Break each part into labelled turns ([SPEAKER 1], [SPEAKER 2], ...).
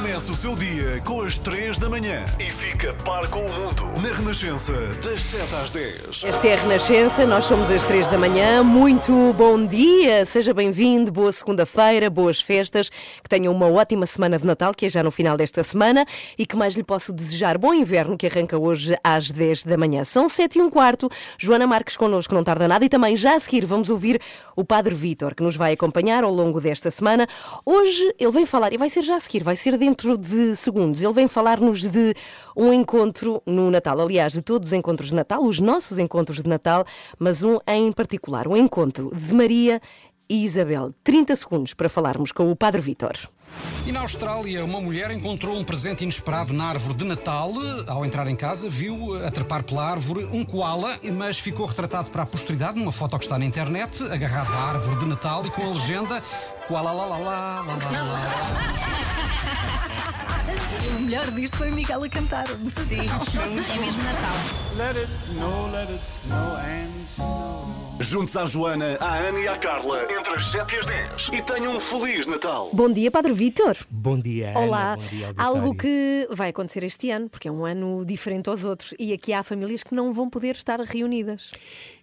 [SPEAKER 1] Começa o seu dia com as 3 da manhã e fica par com o mundo na Renascença, das 7 às 10.
[SPEAKER 2] Esta é a Renascença, nós somos às três da manhã. Muito bom dia, seja bem-vindo, boa segunda-feira, boas festas, que tenham uma ótima semana de Natal, que é já no final desta semana, e que mais lhe posso desejar bom inverno, que arranca hoje às 10 da manhã. São 7 e um quarto, Joana Marques connosco, não tarda nada, e também já a seguir vamos ouvir o Padre Vítor, que nos vai acompanhar ao longo desta semana. Hoje ele vem falar, e vai ser já a seguir, vai ser dentro de segundos, ele vem falar-nos de um encontro no Natal, aliás, de todos os encontros de Natal, os nossos encontros de Natal, mas um em particular, o encontro de Maria e Isabel. 30 segundos para falarmos com o Padre Vítor.
[SPEAKER 3] E na Austrália, uma mulher encontrou um presente inesperado na árvore de Natal. Ao entrar em casa, viu a trepar pela árvore um koala, mas ficou retratado para a posteridade numa foto que está na internet, agarrado à árvore de Natal e com a legenda koala lá lá lá lá lá lá.
[SPEAKER 4] O melhor disto foi o Miguel a cantar.
[SPEAKER 5] Sim, é mesmo Natal.
[SPEAKER 6] Let it snow, let it snow and snow.
[SPEAKER 1] Juntos à Joana, à Ana e à Carla, entre as 7 e as 10. E tenham um Feliz Natal.
[SPEAKER 2] Bom dia, Padre Vítor.
[SPEAKER 7] Bom dia, Ana.
[SPEAKER 2] Olá.
[SPEAKER 7] Bom dia,
[SPEAKER 2] Algo que vai acontecer este ano, porque é um ano diferente aos outros, e aqui há famílias que não vão poder estar reunidas.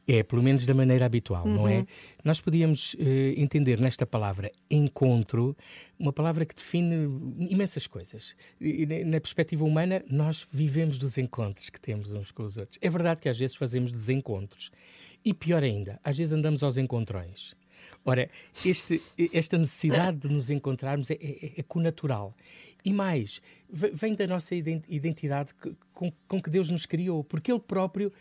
[SPEAKER 7] É, pelo menos da maneira habitual, não
[SPEAKER 2] Uhum.
[SPEAKER 7] é? Nós podíamos eh, entender nesta palavra encontro uma palavra que define imensas coisas. E, na perspectiva humana, nós vivemos dos encontros que temos uns com os outros. É verdade que às vezes fazemos desencontros. E pior ainda, às vezes andamos aos encontrões. Ora, este- esta necessidade de nos encontrarmos é, é, é conatural. E mais, ve- vem da nossa iden- identidade com, com que Deus nos criou, porque Ele próprio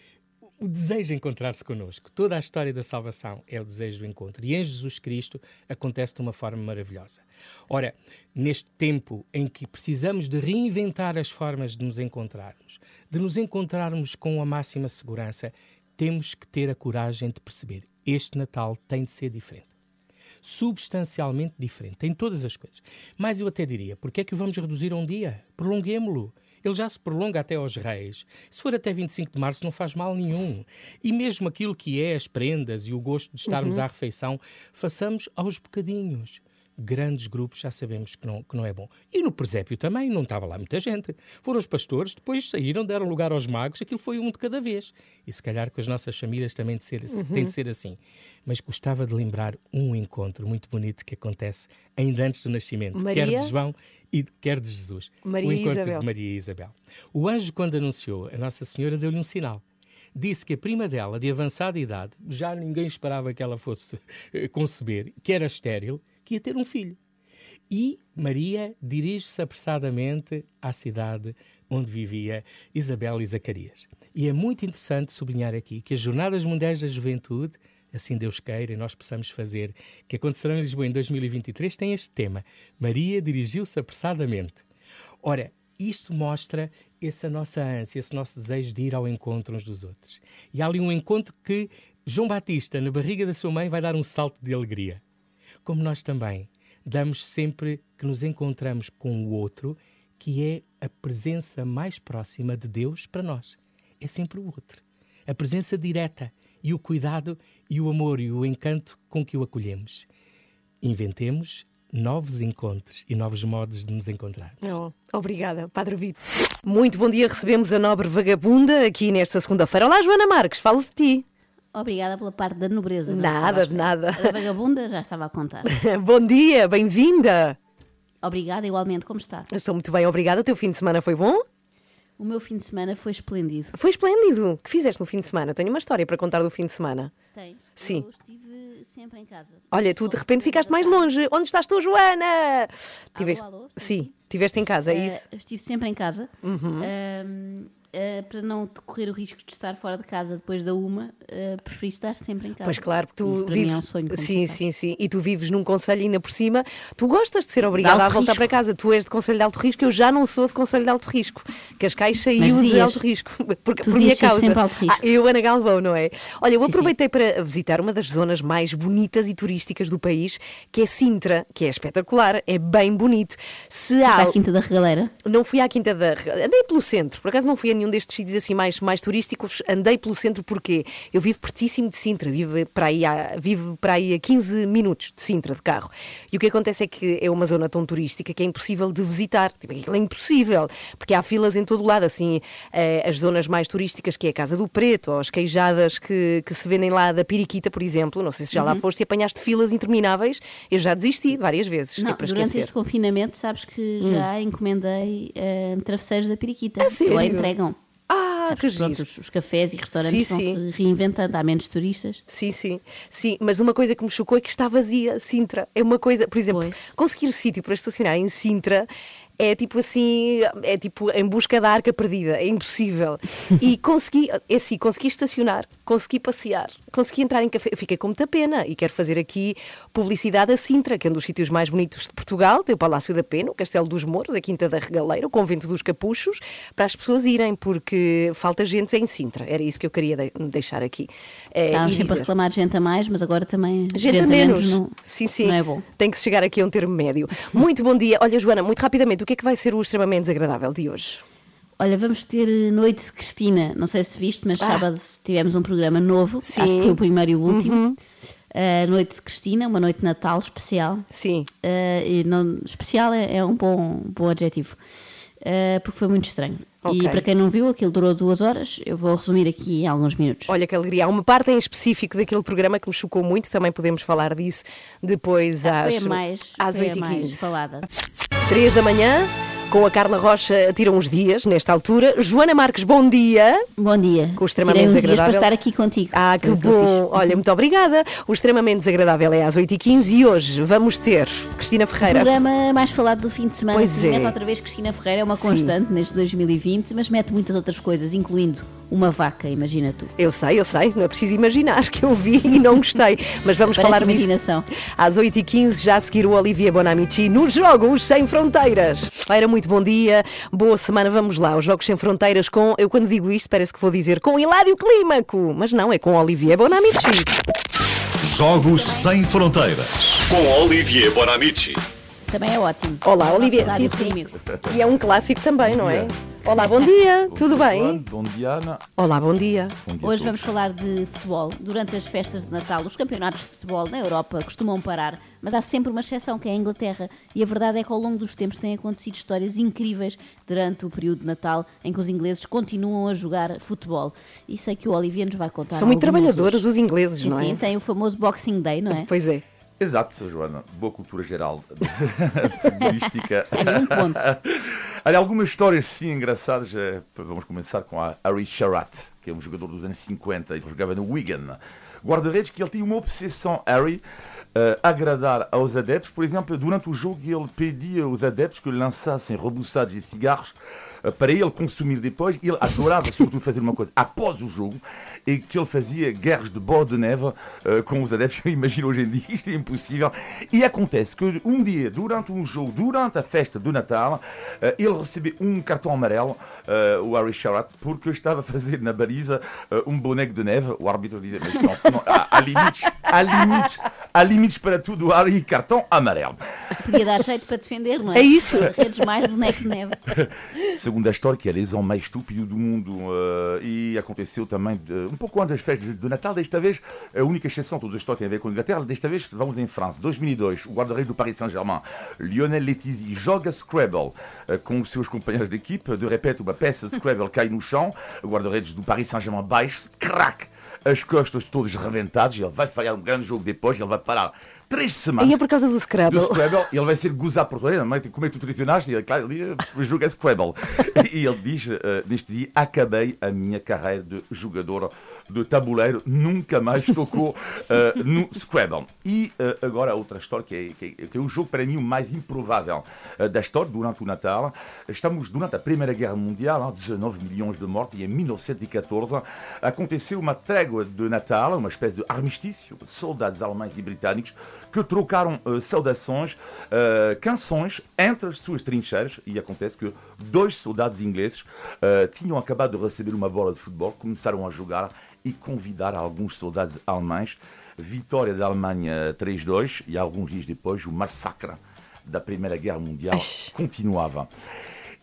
[SPEAKER 7] o desejo de encontrar-se connosco. Toda a história da salvação é o desejo do encontro. E em Jesus Cristo acontece de uma forma maravilhosa. Ora, neste tempo em que precisamos de reinventar as formas de nos encontrarmos, de nos encontrarmos com a máxima segurança, temos que ter a coragem de perceber este Natal tem de ser diferente substancialmente diferente em todas as coisas. Mas eu até diria, porque é que o vamos reduzir a um dia? Prolonguemo-lo. Ele já se prolonga até aos reis. Se for até 25 de março, não faz mal nenhum. E mesmo aquilo que é as prendas e o gosto de estarmos à refeição, façamos aos bocadinhos. Grandes grupos já sabemos que não, que não é bom. E no presépio também, não estava lá muita gente. Foram os pastores, depois saíram, deram lugar aos magos, aquilo foi um de cada vez. E se calhar com as nossas famílias também de ser, tem de ser assim. Mas gostava de lembrar um encontro muito bonito que acontece ainda antes do nascimento, quer
[SPEAKER 2] Maria?
[SPEAKER 7] de João e quer de Jesus.
[SPEAKER 2] Maria
[SPEAKER 7] o encontro
[SPEAKER 2] Isabel.
[SPEAKER 7] de Maria e Isabel. O anjo, quando anunciou, a Nossa Senhora deu-lhe um sinal. Disse que a prima dela, de avançada idade, já ninguém esperava que ela fosse eh, conceber, que era estéril, que ia ter um filho. E Maria dirige-se apressadamente à cidade onde vivia Isabel e Zacarias. E é muito interessante sublinhar aqui que as Jornadas Mundiais da Juventude, assim Deus queira e nós possamos fazer, que acontecerão em Lisboa em 2023, têm este tema. Maria dirigiu-se apressadamente. Ora, isto mostra essa nossa ânsia, esse nosso desejo de ir ao encontro uns dos outros. E há ali um encontro que João Batista, na barriga da sua mãe, vai dar um salto de alegria. Como nós também damos sempre que nos encontramos com o outro, que é a presença mais próxima de Deus para nós. É sempre o outro. A presença direta e o cuidado e o amor e o encanto com que o acolhemos. Inventemos novos encontros e novos modos de nos encontrar.
[SPEAKER 2] Oh, obrigada, Padre Vítor. Muito bom dia, recebemos a nobre vagabunda aqui nesta segunda-feira. Olá, Joana Marques, falo de ti.
[SPEAKER 8] Obrigada pela parte da nobreza.
[SPEAKER 2] Nada, de nada.
[SPEAKER 8] A vagabunda já estava a contar.
[SPEAKER 2] Bom dia, bem-vinda.
[SPEAKER 8] Obrigada, igualmente, como está?
[SPEAKER 2] Eu Estou muito bem, obrigada. O teu fim de semana foi bom?
[SPEAKER 8] O meu fim de semana foi esplêndido.
[SPEAKER 2] Foi esplêndido. O que fizeste no fim de semana? Tenho uma história para contar do fim de semana.
[SPEAKER 8] Tens?
[SPEAKER 2] Sim.
[SPEAKER 8] Eu estive sempre em casa.
[SPEAKER 2] Olha, tu de repente ficaste mais longe. Onde estás tu, Joana? Tiveste...
[SPEAKER 8] alô,
[SPEAKER 2] Sim, estiveste em casa, é
[SPEAKER 8] tarde.
[SPEAKER 2] isso? Uhum.
[SPEAKER 8] Eh, estive sempre em casa. Ahm, eh, para não correr o risco de estar fora de casa depois da uma, uh, preferi estar sempre em casa.
[SPEAKER 2] Pois claro, porque tu vives.
[SPEAKER 8] é um sonho.
[SPEAKER 2] sim, sim, sim. E tu vives num conselho ainda por cima. Tu gostas de ser obrigada a voltar
[SPEAKER 8] risco.
[SPEAKER 2] para casa. Tu és de conselho de alto risco, eu já não sou de conselho de alto risco. Cascais saiu
[SPEAKER 8] Mas
[SPEAKER 2] de alto risco.
[SPEAKER 8] Tu
[SPEAKER 2] por minha causa.
[SPEAKER 8] sempre alto risco.
[SPEAKER 2] Ah, eu, Ana Galvão, não é? Olha, eu
[SPEAKER 8] Sim,
[SPEAKER 2] aproveitei para visitar uma das zonas mais bonitas e turísticas do país, que é Sintra, que é espetacular, é bem bonito. Se há.
[SPEAKER 8] a Quinta da Regaleira.
[SPEAKER 2] Não fui à Quinta da. Andei pelo centro, por acaso não fui a nenhum destes sítios assim mais, mais turísticos. Andei pelo centro porque eu vivo pertíssimo de Sintra, vivo para, aí a, vivo para aí a 15 minutos de Sintra de carro. E o que acontece é que é uma zona tão turística que é impossível de visitar. Tipo, aquilo é impossível, porque há filas em todo o lado. Assim, eh, as zonas mais turísticas, que é a Casa do Preto, ou as queijadas que, que se vendem lá da Periquita, por exemplo. Não sei se já lá foste e apanhaste filas intermináveis. Eu já desisti várias vezes.
[SPEAKER 8] Não,
[SPEAKER 2] é para
[SPEAKER 8] durante
[SPEAKER 2] esquecer. Hum.
[SPEAKER 8] este confinamento, sabes que já encomendei eh, travesseiros da Periquita.
[SPEAKER 2] A sério?
[SPEAKER 8] Agora entregam.
[SPEAKER 2] Ah, que.
[SPEAKER 8] Pronto, os, os cafés e restaurantes
[SPEAKER 2] sim.
[SPEAKER 8] se reinventando, há menos turistas.
[SPEAKER 2] Sim, sim, sim, mas uma coisa que me chocou é que está vazia Sintra. É uma coisa, por exemplo,
[SPEAKER 8] Pois.
[SPEAKER 2] conseguir sítio para estacionar em Sintra é tipo assim, é tipo em busca da arca perdida, é impossível. E consegui, é assim, consegui estacionar, consegui passear, consegui entrar em café. Eu fiquei com muita pena e quero fazer aqui publicidade a Sintra, que é um dos sítios mais bonitos de Portugal. Tem o Palácio da Pena, o Castelo dos Mouros, a Quinta da Regaleira, o Convento dos Capuchos, para as pessoas irem, porque falta gente em Sintra. Era isso que eu queria de- deixar aqui. Eh,
[SPEAKER 8] Estávamos sempre a reclamar de gente a mais, mas agora também
[SPEAKER 2] Gente, a menos.
[SPEAKER 8] não,
[SPEAKER 2] sim, sim.
[SPEAKER 8] não é bom.
[SPEAKER 2] Tem que chegar aqui a um termo médio. Muito bom dia. Olha, Joana, muito rapidamente, o que é que vai ser o extremamente desagradável de hoje?
[SPEAKER 8] Olha, vamos ter eh, Noite de Cristina. Não sei se viste, mas
[SPEAKER 2] Ah.
[SPEAKER 8] sábado tivemos um programa novo.
[SPEAKER 2] Sim.
[SPEAKER 8] Acho que foi o primeiro e o último. Eh, noite de Cristina, uma noite de Natal especial.
[SPEAKER 2] Sim.
[SPEAKER 8] E não- especial é, é um bom, bom adjetivo. Eh, porque foi muito estranho.
[SPEAKER 2] Ok.
[SPEAKER 8] E para quem não viu, aquilo durou duas horas. Eu vou resumir aqui em alguns minutos.
[SPEAKER 2] Olha que alegria. Há uma parte em específico daquele programa que me chocou muito, também podemos falar disso depois
[SPEAKER 8] Ah,
[SPEAKER 2] às,
[SPEAKER 8] mais,
[SPEAKER 2] às
[SPEAKER 8] foi a
[SPEAKER 2] 8h15.
[SPEAKER 8] mais falada.
[SPEAKER 2] 3 da manhã, com a Carla Rocha, tiram uns dias nesta altura. Joana Marques, bom dia.
[SPEAKER 8] Bom dia.
[SPEAKER 2] Com o extremamente
[SPEAKER 8] Tirei uns dias para estar aqui contigo.
[SPEAKER 2] Ah, que bom! Olha, muito obrigada. O extremamente desagradável é às 8h15 e hoje vamos ter Cristina
[SPEAKER 8] fiz. O
[SPEAKER 2] Ferreira.
[SPEAKER 8] programa mais falado do fim de semana.
[SPEAKER 2] Pois
[SPEAKER 8] Sim,
[SPEAKER 2] é.
[SPEAKER 8] Mete outra vez Cristina Ferreira, é uma
[SPEAKER 2] Sim.
[SPEAKER 8] constante neste 2020, mas mete muitas outras coisas, incluindo uma vaca, imagina tu.
[SPEAKER 2] Eu sei, eu sei, não é preciso imaginar que eu vi e não gostei, mas vamos
[SPEAKER 8] Parece
[SPEAKER 2] falar disso.
[SPEAKER 8] imaginação.
[SPEAKER 2] Às 8h15, já a seguir o Olivier Bonamici nos Jogos Sem Fronteiras. Era muito bom dia, boa semana, vamos lá. Os Jogos Sem Fronteiras com, eu quando digo isto parece que vou dizer com Hilário Clímaco, mas não, é com Olivier Bonamici.
[SPEAKER 1] Jogos Sem Fronteiras. Com Olivier Bonamici.
[SPEAKER 8] Também é ótimo.
[SPEAKER 2] Olá, Olivier.
[SPEAKER 8] Rádio
[SPEAKER 2] Sim, sim. E é um clássico também, não é? Olá, bom dia, tudo bem?
[SPEAKER 9] Bom dia, Ana.
[SPEAKER 2] Olá, bom dia.
[SPEAKER 9] Bom dia a
[SPEAKER 8] Hoje vamos falar de futebol. Durante as festas de Natal, os campeonatos de futebol na Europa costumam parar, mas há sempre uma exceção, que é a Inglaterra. E a verdade é que ao longo dos tempos têm acontecido histórias incríveis durante o período de Natal, em que os ingleses continuam a jogar futebol. E sei que o Olivier nos vai contar.
[SPEAKER 2] São muito trabalhadores
[SPEAKER 8] hoje.
[SPEAKER 2] os ingleses,
[SPEAKER 8] Sim,
[SPEAKER 2] não é?
[SPEAKER 8] sim, tem o famoso Boxing Day, não é?
[SPEAKER 2] Pois é.
[SPEAKER 9] Exato, Joana. Boa cultura geral futebolística.
[SPEAKER 8] Olha, ponto.
[SPEAKER 9] Olha, algumas histórias sim engraçadas. eh, Vamos começar com a Harry Sherratt, que é um jogador dos anos 50 e jogava no Wigan. Guarda-redes que ele tinha uma obsessão, Harry, eh, agradar aos adeptos. Por exemplo, durante o jogo ele pedia aos adeptos que lançassem rebuçados e cigarros eh, para ele consumir depois. Ele adorava sobretudo fazer uma coisa após o jogo e que ele fazia de bola de neve eh, com os adeptos. Eu imagino hoje em dia isto é acontece que um dia, durante um jogo, durante a festa do Natal, eh, ele recebeu um cartão amarelo, eh, o Harry Sherratt, porque estava a fazer na baliza eh, um de neve. O árbitro dizia, mas não, não, há, há limites, há limites, há limites para tudo, Harry, cartão amarelo.
[SPEAKER 8] Podia dar jeito para defender, não é?
[SPEAKER 2] É isso.
[SPEAKER 8] Redes mais boneco de neve.
[SPEAKER 9] Segundo a história, que é a lesão mais estúpida do mundo eh, e aconteceu também de- um pouco antes das festas de Natal. Desta vez, a única exceção, todas as histórias têm a ver com a Inglaterra. Desta vez, vamos em França. 2002, o guarda-redes do Paris Saint-Germain, Lionel Letizy, joga Scrabble eh, com os seus companheiros de equipe. De repente, uma peça de Scrabble cai no chão. O guarda-redes do Paris Saint-Germain baixa-se, crack! As costas todas rebentadas. Ele vai falhar um grande jogo depois. Ele vai parar três semanas
[SPEAKER 2] E é por causa do Scrabble.
[SPEAKER 9] do Scrabble, ele vai ser gozado por toda gente. Como é que tu tradicionaste? E ele, claro, ele eh, joga Scrabble. E ele diz, eh, neste dia, acabei a minha carreira de jogador de tabuleiro nunca mais tocou uh, no Scrabble. E uh, agora outra história que é, que, é, que é, o jogo para mim o mais improvável uh, da história durante o Natal. Estamos durante a Primeira Guerra Mundial, 19 milhões de mortes, e em 1914 aconteceu uma trégua de Natal, uma espécie de armistício, soldados alemães e britânicos que trocaram saudações, canções entre as suas trincheiras, e acontece que dois soldados ingleses tinham acabado de receber uma bola de futebol, começaram a jogar e convidar alguns soldados alemães. Vitória da Alemanha 3-2 e alguns dias depois o massacre da Primeira Guerra Mundial
[SPEAKER 2] Ai.
[SPEAKER 9] continuava.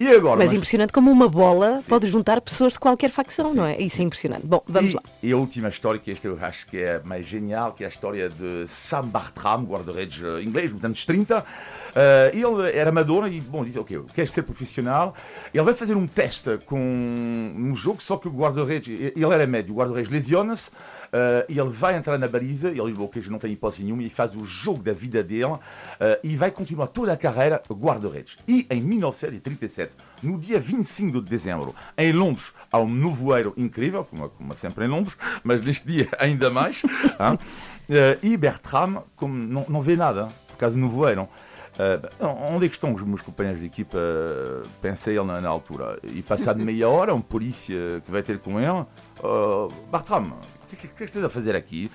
[SPEAKER 9] E agora,
[SPEAKER 2] Mas impressionante como uma bola pode juntar pessoas de qualquer facção, não é? Isso é impressionante. Bom, vamos
[SPEAKER 9] e,
[SPEAKER 2] lá.
[SPEAKER 9] E a última história, que esta eu acho que é mais genial, que é a história de Sam Bartram, guarda-redes eh, inglês, nos anos 30. Uh, ele era amador e, bom, disse, ok, quer ser profissional. Ele vai fazer um teste com um jogo, só que o guarda-redes, ele era médio, o guarda-redes lesiona-se. Uh, ele vai entrar na baliza, ele ok, não tem hipótese nenhuma, e faz o jogo da vida dele uh, e vai continuar toda a carreira guarda-redes. E em 1937, no dia 25 de dezembro, em Londres, há um nevoeiro incrível, como, como sempre em Londres, mas neste dia ainda mais. hein? Uh, e Bertram, como não, não vê nada, por causa do nevoeiro. Uh, onde é que estão os meus companheiros de equipa? Pensei ele na, na, altura. E passado meia hora, um polícia que vai ter com ele, uh, Bertram, o que, que, que estás a fazer aqui?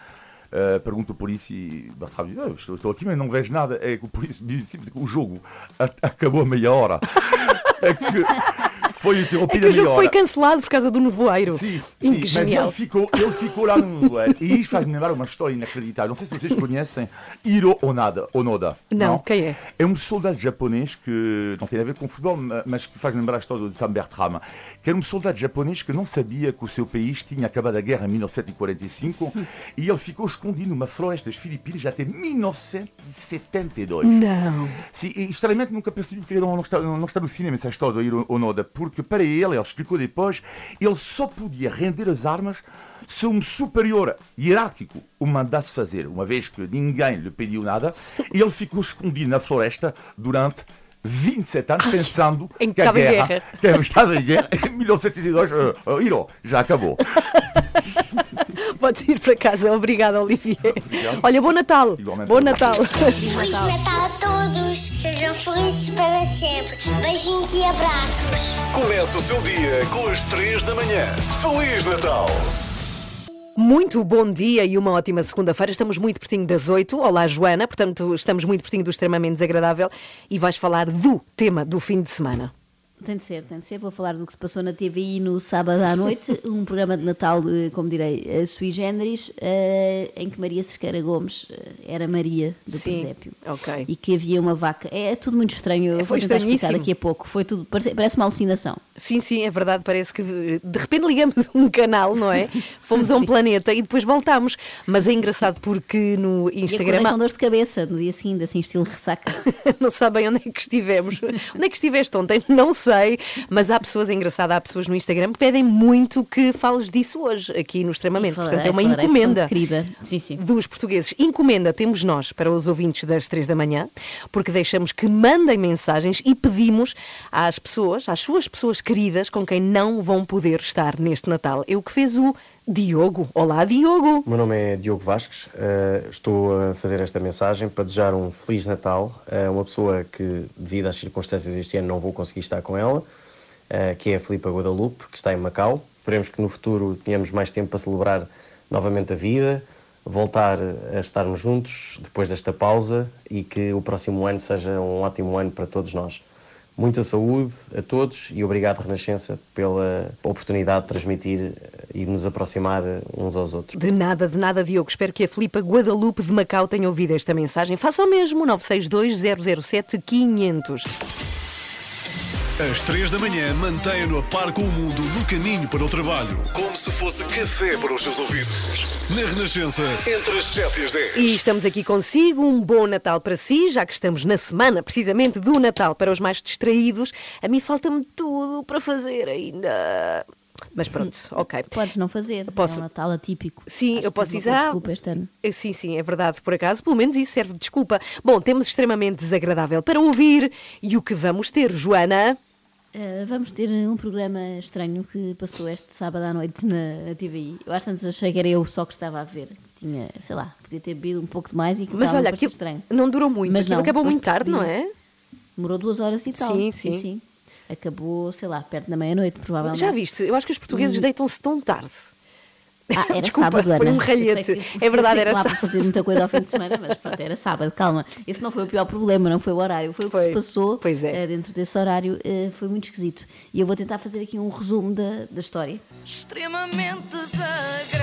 [SPEAKER 9] Uh, pergunta o polícia e Bertrand diz: oh, estou, estou, aqui, mas não vejo nada. É que o polícia diz o jogo acabou a meia hora. é que foi interrompido
[SPEAKER 2] é que o jogo foi cancelado por causa do nevoeiro.
[SPEAKER 9] Sim,
[SPEAKER 2] Sim,
[SPEAKER 9] mas ele ficou, ele ficou lá no nevoeiro. E isto faz-me lembrar uma história inacreditável. Não sei se vocês conhecem Hiro Onada. Onoda.
[SPEAKER 2] Não, quem é?
[SPEAKER 9] É um soldado japonês que não tem a ver com futebol, mas que faz lembrar a história de Sam Bertram. Que era um soldado japonês que não sabia que o seu país tinha acabado a guerra em 1945 e ele ficou escondido numa floresta das Filipinas até 1972.
[SPEAKER 2] Não.
[SPEAKER 9] Sim, e estranhamente nunca percebi porque ele não está, não está no cinema essa história do Onoda, porque para ele, ele explicou depois, ele só podia render as armas se um superior hierárquico o mandasse fazer, uma vez que ninguém lhe pediu nada, e ele ficou escondido na floresta durante 27 anos, pensando
[SPEAKER 2] em que
[SPEAKER 9] que a
[SPEAKER 2] estava em
[SPEAKER 9] guerra,
[SPEAKER 2] guerra.
[SPEAKER 9] que estava em guerra, em 1972, uh, uh, Hiro, já acabou.
[SPEAKER 2] Podes ir para casa. Obrigada, Olivier.
[SPEAKER 9] Obrigado.
[SPEAKER 2] Olha, bom Natal.
[SPEAKER 9] Igualmente.
[SPEAKER 2] Bom Natal.
[SPEAKER 10] Feliz Natal a todos! Sejam felizes para sempre! Beijinhos e abraços!
[SPEAKER 1] Começa o seu dia com as 3 da manhã. Feliz Natal!
[SPEAKER 2] Muito bom dia e uma ótima segunda-feira. Estamos muito pertinho das 8. Olá, Joana. Portanto, estamos muito pertinho do extremamente desagradável e vais falar do tema do fim de semana.
[SPEAKER 8] Tem de ser, tem de ser. Vou falar do que se passou na TVI no sábado à noite, um programa de Natal, como direi, eh, sui generis, eh, em que Maria Cerqueira Gomes eh, era Maria do
[SPEAKER 2] Sim,
[SPEAKER 8] presépio.
[SPEAKER 2] ok.
[SPEAKER 8] E que havia uma vaca. É, é tudo muito estranho. Eu
[SPEAKER 2] É, foi
[SPEAKER 8] vou tentar explicar daqui a pouco. Foi tudo, parece, parece uma alucinação.
[SPEAKER 2] Sim, sim, é verdade. Parece que de repente ligamos um canal, não é? Fomos a um planeta e depois voltámos. Mas é engraçado porque no
[SPEAKER 8] E
[SPEAKER 2] Instagram
[SPEAKER 8] acordei com dor de cabeça no dia seguinte, assim, estilo ressaca.
[SPEAKER 2] não sabem onde é que estivemos. onde é que estiveste ontem? Não sei. Mas há pessoas, é engraçado, há pessoas no Instagram que pedem muito que fales disso hoje, aqui no Extremamente. Portanto, é uma
[SPEAKER 8] Falarei,
[SPEAKER 2] encomenda.
[SPEAKER 8] portanto, querida. Sim, sim.
[SPEAKER 2] dos portugueses. Encomenda temos nós para os ouvintes das três da manhã, porque deixamos que mandem mensagens e pedimos às pessoas, às suas pessoas queridas, com quem não vão poder estar neste Natal. É o que fez o Diogo. Olá, Diogo.
[SPEAKER 11] O meu nome é Diogo Vasques, eh, estou a fazer esta mensagem para desejar um Feliz Natal a uma pessoa que, devido às circunstâncias este ano, não vou conseguir estar com ela, eh, que é a Filipa Guadalupe, que está em Macau. Esperemos que no futuro tenhamos mais tempo para celebrar novamente a vida, voltar a estarmos juntos depois desta pausa e que o próximo ano seja um ótimo ano para todos nós. Muita saúde a todos e obrigado, Renascença, pela oportunidade de transmitir eh, e de nos aproximar uns aos outros.
[SPEAKER 2] De nada, de nada, Diogo. Espero que a Filipa Guadalupe de Macau tenha ouvido esta mensagem. Faça o mesmo, 962-007-500.
[SPEAKER 1] Às 3 da manhã, mantenha-no a par com o mundo no caminho para o trabalho. Como se fosse café para os seus ouvidos. Na Renascença, entre as 7 e as 10.
[SPEAKER 2] E estamos aqui consigo. Um bom Natal para si, já que estamos na semana precisamente do Natal para os mais distraídos. A mim falta-me tudo para fazer ainda. Mas pronto, ok.
[SPEAKER 8] Podes não fazer.
[SPEAKER 2] Posso-
[SPEAKER 8] É um Natal atípico.
[SPEAKER 2] Sim,
[SPEAKER 8] Acho
[SPEAKER 2] eu posso dizer. ah,
[SPEAKER 8] Desculpa este ano.
[SPEAKER 2] eh, Sim, sim, é verdade, por acaso. Pelo menos isso serve de desculpa. Bom, temos extremamente desagradável para ouvir. E o que vamos ter, Joana?
[SPEAKER 8] Uh, vamos ter um programa estranho que passou este sábado à noite na TVI. Eu às tantas achei que era eu só que estava a ver. Tinha, sei lá, podia ter bebido um pouco demais e que
[SPEAKER 2] Mas olha, aquilo
[SPEAKER 8] estranho.
[SPEAKER 2] não durou muito,
[SPEAKER 8] Mas
[SPEAKER 2] aquilo
[SPEAKER 8] não,
[SPEAKER 2] acabou muito tarde, não é?
[SPEAKER 8] Demorou duas horas e tal.
[SPEAKER 2] Sim, sim.
[SPEAKER 8] Acabou, sei lá, perto da meia-noite, provavelmente.
[SPEAKER 2] Já viste? Eu acho que os portugueses
[SPEAKER 8] Hum.
[SPEAKER 2] deitam-se tão tarde.
[SPEAKER 8] Ah, era
[SPEAKER 2] Desculpa,
[SPEAKER 8] sábado,
[SPEAKER 2] foi
[SPEAKER 8] Ana.
[SPEAKER 2] um ralhete.
[SPEAKER 8] Que
[SPEAKER 2] É verdade, era sábado.
[SPEAKER 8] fazer muita coisa ao fim de semana, mas pronto, era sábado, calma. Esse não foi o pior problema, não foi o horário, foi, o que
[SPEAKER 2] Foi.
[SPEAKER 8] se passou
[SPEAKER 2] Pois é.
[SPEAKER 8] eh, dentro desse horário, eh, foi muito esquisito. E eu vou tentar fazer aqui um resumo da, da história.
[SPEAKER 12] extremamente desagradável.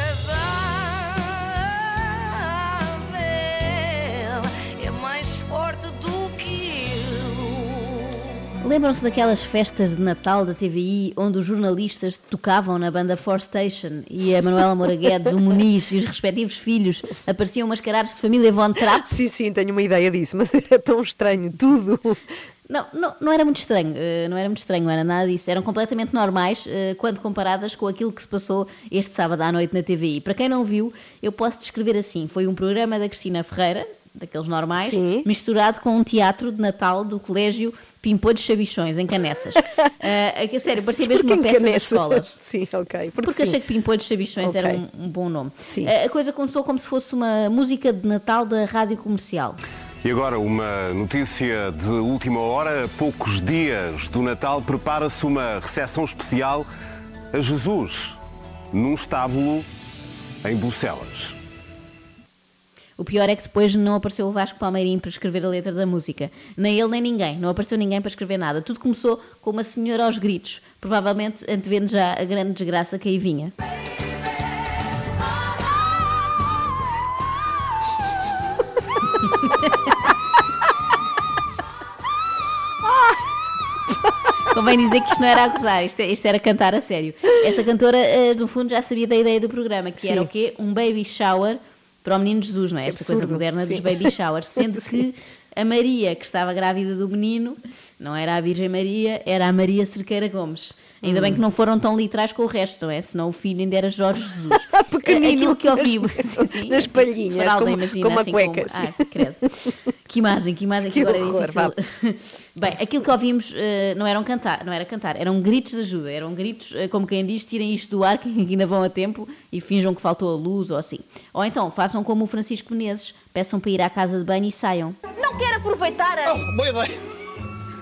[SPEAKER 8] Lembram-se daquelas festas de Natal da TVI onde os jornalistas tocavam na banda Four Station e a Manuela Moura Guedes, o Muniz e os respectivos filhos apareciam mascarados de família Von Trapp?
[SPEAKER 2] Sim, sim, tenho uma ideia disso, mas era tão estranho, tudo.
[SPEAKER 8] Não, não, não era muito estranho, eh, não era muito estranho, não era nada disso. Eram completamente normais eh, quando comparadas com aquilo que se passou este sábado à noite na TVI. Para quem não viu, eu posso descrever assim: foi um programa da Cristina Ferreira, daqueles normais,
[SPEAKER 2] Sim.
[SPEAKER 8] misturado com um teatro de Natal do Colégio Pimpô de Chabichões, em Canessas. Que, a sério, parecia mesmo uma peça da
[SPEAKER 2] Canessas?
[SPEAKER 8] escola.
[SPEAKER 2] Sim, ok.
[SPEAKER 8] Porque,
[SPEAKER 2] sim.
[SPEAKER 8] achei que Pimpolho de Chabichões
[SPEAKER 2] Ok.
[SPEAKER 8] era um, um bom nome.
[SPEAKER 2] Sim.
[SPEAKER 8] Eh, A coisa começou como se fosse uma música de Natal da rádio comercial.
[SPEAKER 13] E agora uma notícia de última hora. A poucos dias do Natal prepara-se uma recepção especial a Jesus num estábulo em Bucelas.
[SPEAKER 8] O pior é que depois não apareceu o Vasco Palmeirim para escrever a letra da música. Nem ele nem ninguém. Não apareceu ninguém para escrever nada. Tudo começou com uma senhora aos gritos, provavelmente antevendo já a grande desgraça que aí vinha. Convém dizer que isto não era a gozar, isto, isto era cantar a sério. Esta cantora, eh, no fundo, já sabia da ideia do programa, que era
[SPEAKER 2] Sim.
[SPEAKER 8] o quê? Um baby shower para o menino Jesus, não é? Esta coisa
[SPEAKER 2] absurdo,
[SPEAKER 8] moderna dos
[SPEAKER 2] sim.
[SPEAKER 8] baby showers. Sendo que a Maria, que estava grávida do menino, não era a Virgem Maria, era a Maria Cerqueira Gomes. Ainda
[SPEAKER 2] Hum.
[SPEAKER 8] bem que não foram tão literais com o resto, não é? Senão o filho ainda era Jorge Jesus.
[SPEAKER 2] Pequenino,
[SPEAKER 8] Aquilo que eu vi.
[SPEAKER 2] nas- nas palhinhas, como-
[SPEAKER 8] imagina,
[SPEAKER 2] como a
[SPEAKER 8] assim,
[SPEAKER 2] cueca,
[SPEAKER 8] Como... Ah, credo. Que imagem, que imagem que,
[SPEAKER 2] Que
[SPEAKER 8] agora
[SPEAKER 2] horror,
[SPEAKER 8] é difícil. Bem, aquilo que ouvimos eh, não eram cantar, não era cantar, eram gritos de ajuda, eram gritos, eh, como quem diz, tirem isto do ar que ainda vão a tempo e finjam que faltou a luz ou assim. Ou então façam como o Francisco Menezes, peçam para ir à casa de banho e saiam.
[SPEAKER 14] Não quero aproveitar a...
[SPEAKER 15] Oh, boa ideia.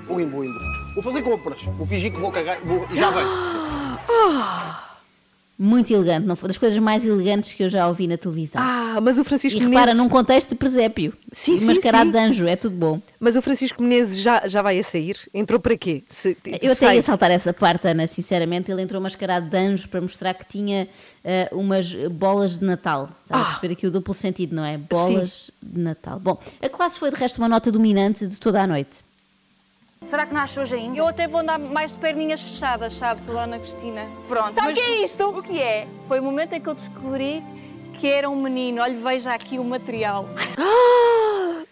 [SPEAKER 15] Vou indo, vou indo. Vou fazer compras. Vou fingir que vou cagar vou... e já venho.
[SPEAKER 8] Muito elegante, não foi das coisas mais elegantes que eu já ouvi na televisão.
[SPEAKER 2] Ah, mas o Francisco
[SPEAKER 8] e repara,
[SPEAKER 2] Menezes-
[SPEAKER 8] num contexto de presépio.
[SPEAKER 2] Sim, sim,
[SPEAKER 8] mascarado
[SPEAKER 2] sim.
[SPEAKER 8] de anjo, é tudo bom.
[SPEAKER 2] Mas o Francisco Menezes já, já vai a sair? Entrou para quê? Se-
[SPEAKER 8] Eu até ia saltar essa parte, Ana, sinceramente. Ele entrou mascarado de anjo para mostrar que tinha eh, umas bolas de Natal. Estava a perceber aqui o duplo sentido, não é? Bolas de Natal. Bom, a classe foi de resto uma nota dominante de toda a noite.
[SPEAKER 14] Será que nasce hoje ainda?
[SPEAKER 16] Eu até vou andar mais de perninhas fechadas, sabes, Ana Cristina?
[SPEAKER 14] Pronto.
[SPEAKER 16] Sabe o que é isto?
[SPEAKER 14] O que é?
[SPEAKER 16] Foi o momento em que eu descobri que era um menino. Olha, veja aqui o material.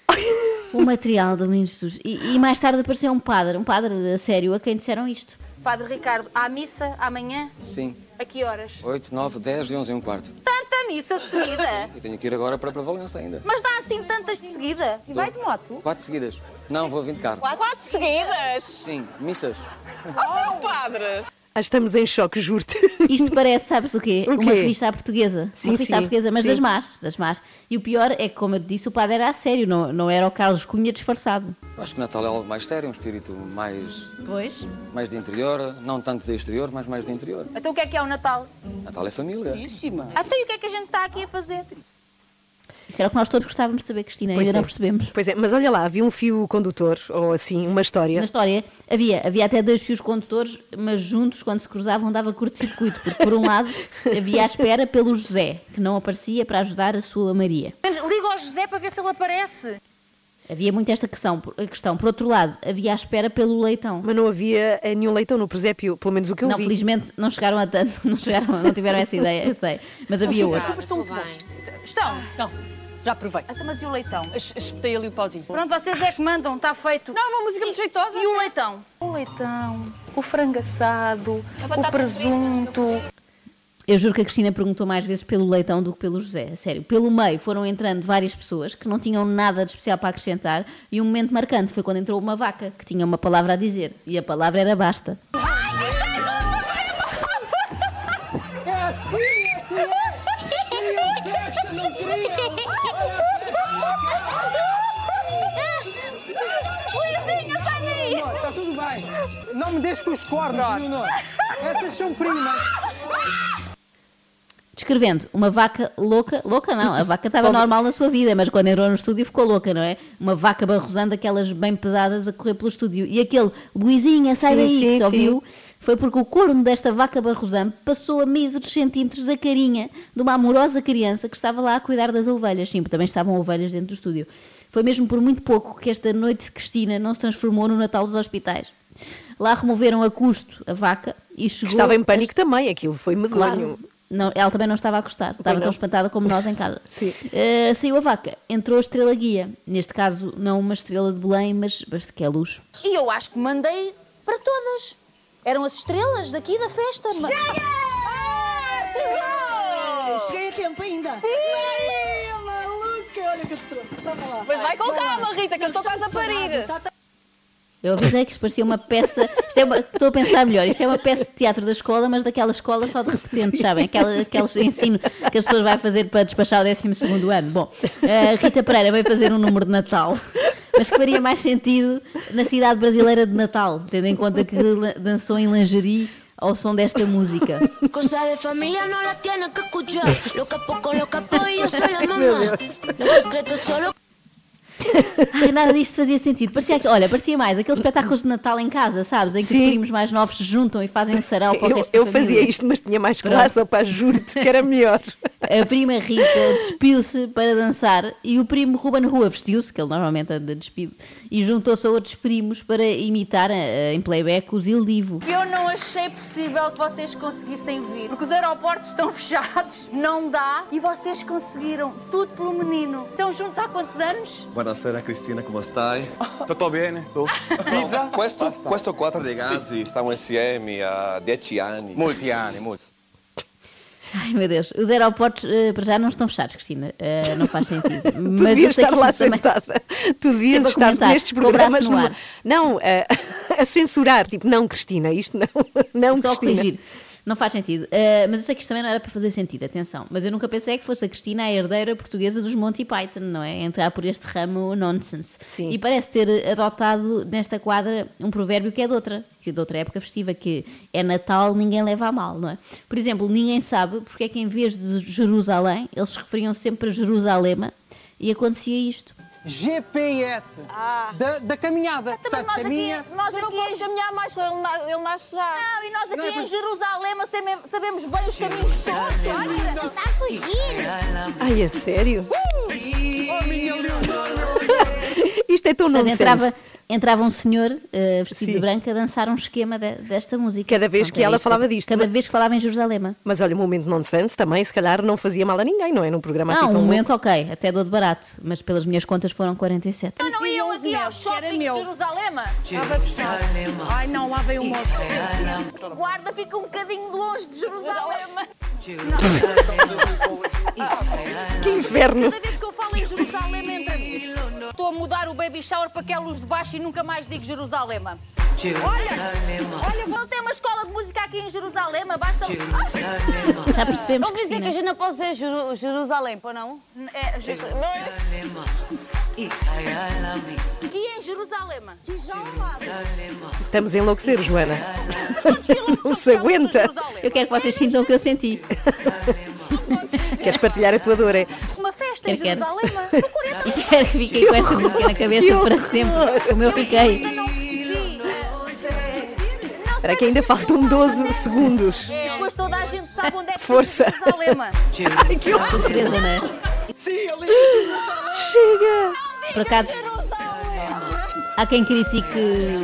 [SPEAKER 8] O material do Menino Jesus. E, e mais tarde apareceu um padre, um padre a sério, a quem disseram isto.
[SPEAKER 14] Padre Ricardo, há missa amanhã?
[SPEAKER 17] Sim,
[SPEAKER 14] A que horas?
[SPEAKER 17] 8, 9, 10 e 11 e um quarto.
[SPEAKER 14] Tanta missa seguida!
[SPEAKER 17] E tenho que ir agora para, para Valença ainda.
[SPEAKER 14] Mas dá assim tantas de seguida? E vai de moto?
[SPEAKER 17] Quatro seguidas. Não, vou vir de carro.
[SPEAKER 16] Quatro, seguidas?
[SPEAKER 17] Sim, missas.
[SPEAKER 16] Oh, seu padre!
[SPEAKER 2] Ah, estamos em choque, juro-te.
[SPEAKER 8] Isto parece, sabes o quê?
[SPEAKER 2] O
[SPEAKER 8] Uma
[SPEAKER 2] quê?
[SPEAKER 8] revista à portuguesa.
[SPEAKER 2] Sim,
[SPEAKER 8] uma revista à
[SPEAKER 2] sim,
[SPEAKER 8] portuguesa, mas
[SPEAKER 2] sim.
[SPEAKER 8] das más, das más. E o pior é que, como eu te disse, o padre era a sério, não, não era o Carlos Cunha disfarçado.
[SPEAKER 17] Acho que Natal é algo mais sério, um espírito mais,
[SPEAKER 8] Pois?
[SPEAKER 17] mais de interior. Não tanto de exterior, mas mais de interior.
[SPEAKER 14] Então o que é que é o Natal?
[SPEAKER 17] Natal é família.
[SPEAKER 14] Até e o que é que a gente está aqui a fazer?
[SPEAKER 8] Isso era o que nós todos gostávamos de saber, Cristina,
[SPEAKER 2] Pois
[SPEAKER 8] ainda não
[SPEAKER 2] é.
[SPEAKER 8] percebemos.
[SPEAKER 2] Pois é, mas olha lá, havia um fio condutor, ou assim, uma história.
[SPEAKER 8] Na história havia, havia até dois fios condutores, mas juntos, quando se cruzavam, dava curto-circuito, porque por um lado havia a espera pelo José, que não aparecia para ajudar a sua Maria.
[SPEAKER 14] Liga ao José para ver se ele aparece.
[SPEAKER 8] Havia muito esta questão. a questão. Por outro lado, havia a espera pelo leitão.
[SPEAKER 2] Mas não havia eh, nenhum leitão no presépio, pelo menos o que eu
[SPEAKER 8] não,
[SPEAKER 2] vi.
[SPEAKER 8] felizmente não chegaram a tanto, não, chegaram, não tiveram essa ideia, eu sei. Mas havia outro.
[SPEAKER 14] estão muito bons. Estão?
[SPEAKER 18] Não, já provei.
[SPEAKER 14] Até mas e o leitão?
[SPEAKER 18] Es- Espetei ali o pauzinho.
[SPEAKER 14] Pronto, vocês é que mandam, está feito.
[SPEAKER 18] Não, uma música muito jeitosa.
[SPEAKER 14] E o leitão? O leitão, o frango assado, o presunto.
[SPEAKER 8] Eu juro que a Cristina perguntou mais vezes pelo leitão do que pelo José. A Sério, pelo meio foram entrando várias pessoas que não tinham nada de especial para acrescentar e um momento marcante foi quando entrou uma vaca que tinha uma palavra a dizer e a palavra era basta.
[SPEAKER 12] É assim, é que é. Queriam festa, não
[SPEAKER 15] tudo. Não me deixes com os cornos. Essas são primas.
[SPEAKER 8] Descrevendo uma vaca louca, louca não, a vaca estava normal na sua vida, mas quando entrou no estúdio ficou louca, não é? Uma vaca barrosando, aquelas bem pesadas a correr pelo estúdio. E aquele Luizinha, sai
[SPEAKER 2] Sim,
[SPEAKER 8] daí,
[SPEAKER 2] sim,
[SPEAKER 8] que
[SPEAKER 2] sim.
[SPEAKER 8] ouviu, foi porque o corno desta vaca barrosando passou a míseros centímetros da carinha de uma amorosa criança que estava lá a cuidar das ovelhas. Sim, porque também estavam ovelhas dentro do estúdio. Foi mesmo por muito pouco que esta noite de Cristina não se transformou no Natal dos hospitais. Lá removeram a custo a vaca e chegou...
[SPEAKER 2] Estava em pânico também, aquilo foi medonho.
[SPEAKER 8] Claro. Não, ela também não estava a gostar, estava tão espantada como nós em casa.
[SPEAKER 2] Sim.
[SPEAKER 8] Eh, saiu a vaca, entrou a estrela guia. Neste caso, não uma estrela de Belém, mas, mas que é luz.
[SPEAKER 14] E eu acho que mandei para todas. Eram as estrelas daqui da festa.
[SPEAKER 4] Chega!
[SPEAKER 14] Ah,
[SPEAKER 4] Cheguei a tempo ainda. Maria, maluca! Olha o que eu te trouxe. Toma lá.
[SPEAKER 16] Mas vai com calma, Rita, que eu estou quase a parir.
[SPEAKER 8] Eu avisei que isto parecia uma peça. Isto é uma- estou a pensar melhor. Isto é uma peça de teatro da escola, mas daquela escola só de repetentes, sabem? Aquela, aqueles ensino que as pessoas vão fazer para despachar o 12 ano. Bom, a Rita Pereira veio fazer um número de Natal, mas que faria mais sentido na cidade brasileira de Natal, tendo em conta que dançou em lingerie ao som desta música.
[SPEAKER 12] Cosa de familia no la que escuchar. Lo capo con lo soy la mamá. Los secretos solo.
[SPEAKER 8] Ai, nada disto fazia sentido. Parecia, olha, parecia mais aqueles espetáculos de Natal em casa, sabes? Em que
[SPEAKER 2] Sim.
[SPEAKER 8] os primos mais novos se juntam e fazem um sarau para o
[SPEAKER 2] Eu,
[SPEAKER 8] resto
[SPEAKER 2] eu
[SPEAKER 8] família.
[SPEAKER 2] fazia isto, mas tinha mais
[SPEAKER 8] Pronto.
[SPEAKER 2] classe, opá, juro-te que era melhor.
[SPEAKER 8] A prima Rita despiu-se para dançar e o primo Ruben Rua vestiu-se, que ele normalmente anda despido, e juntou-se a outros primos para imitar eh, em playback o Zil Divo.
[SPEAKER 14] Eu não achei possível que vocês conseguissem vir, porque os aeroportos estão fechados, não dá, e vocês conseguiram, tudo pelo menino. Estão juntos há quantos anos?
[SPEAKER 19] Buonasera Cristina, come stai?
[SPEAKER 15] Tutto bene? Tu? Pizza?
[SPEAKER 19] Questo, questo quattro ragazzi stanno insieme a 10 anni.
[SPEAKER 15] Molti anni, molti.
[SPEAKER 8] Ai meu Deus, os aeroportos eh, para já não estão fechados, Cristina, Eh, não faz sentido.
[SPEAKER 2] Tu
[SPEAKER 8] Mas
[SPEAKER 2] devias estar lá
[SPEAKER 8] isto também-
[SPEAKER 2] sentada. Tu devias estar nestes programas.
[SPEAKER 8] no.
[SPEAKER 2] Não, a, a censurar. Tipo, não, Cristina, isto não. Não,
[SPEAKER 8] Só
[SPEAKER 2] Cristina.
[SPEAKER 8] corrigir. Não faz sentido. Eh, mas eu sei que isto também não era para fazer sentido, atenção. Mas eu nunca pensei que fosse a Cristina a herdeira portuguesa dos Monty Python, não é? Entrar por este ramo nonsense.
[SPEAKER 2] Sim.
[SPEAKER 8] E parece ter adotado nesta quadra um provérbio que é de outra, que é de outra época festiva, que é Natal, ninguém leva a mal, não é? Por exemplo, ninguém sabe porque é que em vez de Jerusalém, eles se referiam sempre a Jerusalema e acontecia isto.
[SPEAKER 15] GPS da, da caminhada. Portanto,
[SPEAKER 14] nós
[SPEAKER 15] caminha.
[SPEAKER 14] aqui, nós
[SPEAKER 16] Eu não
[SPEAKER 14] aqui
[SPEAKER 16] posso
[SPEAKER 14] em...
[SPEAKER 16] caminhar mais, ele, na- ele nasce já.
[SPEAKER 14] Não, e nós aqui
[SPEAKER 15] Não,
[SPEAKER 14] em
[SPEAKER 15] pois-
[SPEAKER 14] Jerusalém sabe- sabemos bem os caminhos todos. Olha, está a fugir.
[SPEAKER 2] Ai, é sério?
[SPEAKER 15] Oh, minha!
[SPEAKER 2] Isto é tão nonsense.
[SPEAKER 8] Entrava, um senhor eh, vestido
[SPEAKER 2] Sim.
[SPEAKER 8] de branco a dançar um esquema de- desta música.
[SPEAKER 2] Cada vez
[SPEAKER 8] Pronto,
[SPEAKER 2] que
[SPEAKER 8] é
[SPEAKER 2] ela
[SPEAKER 8] isto.
[SPEAKER 2] falava disto.
[SPEAKER 8] Cada
[SPEAKER 2] Mas-
[SPEAKER 8] vez que falava em Jerusalema.
[SPEAKER 2] Mas olha, o momento nonsense também, se calhar, não fazia mal a ninguém, não é? Num programa assim
[SPEAKER 8] Não,
[SPEAKER 2] tão
[SPEAKER 8] um
[SPEAKER 2] louco.
[SPEAKER 8] momento ok, até dou de barato, mas pelas minhas contas foram 47.
[SPEAKER 14] Não, não iam aqui ao shopping de
[SPEAKER 4] meu.
[SPEAKER 14] Jerusalema?
[SPEAKER 4] Ai, não, lá veio o moço.
[SPEAKER 14] Guarda fica um bocadinho longe de Jerusalema.
[SPEAKER 2] Que inferno!
[SPEAKER 14] Cada vez que eu falo em Jerusalema, entra. Estou a mudar o baby shower para aquela luz de baixo e nunca mais digo Jerusalema. Olha, olha, não tem uma escola de música aqui em Jerusalema, basta...
[SPEAKER 8] Já percebemos,
[SPEAKER 16] Não dizer que a gente não pode dizer Jeru- Jerusalém, pô não?
[SPEAKER 14] É, Je- Aqui em Jerusalema.
[SPEAKER 2] Estamos a enlouquecer, Joana. Não se aguenta.
[SPEAKER 8] Eu quero que vocês sintam o que eu senti.
[SPEAKER 2] Queres partilhar a tua dor, é?
[SPEAKER 14] Festa em
[SPEAKER 8] Quero, quero. E quero que fiquem com esta música na cabeça para sempre, como eu fiquei.
[SPEAKER 2] Espera que ainda faltam 12 segundos.
[SPEAKER 14] Depois toda a gente sabe onde é que
[SPEAKER 2] Força.
[SPEAKER 14] fica Jerusalema.
[SPEAKER 2] Ai, que horror.
[SPEAKER 8] Surpresa, não é?
[SPEAKER 2] Chega!
[SPEAKER 8] Por acaso, Há quem critique.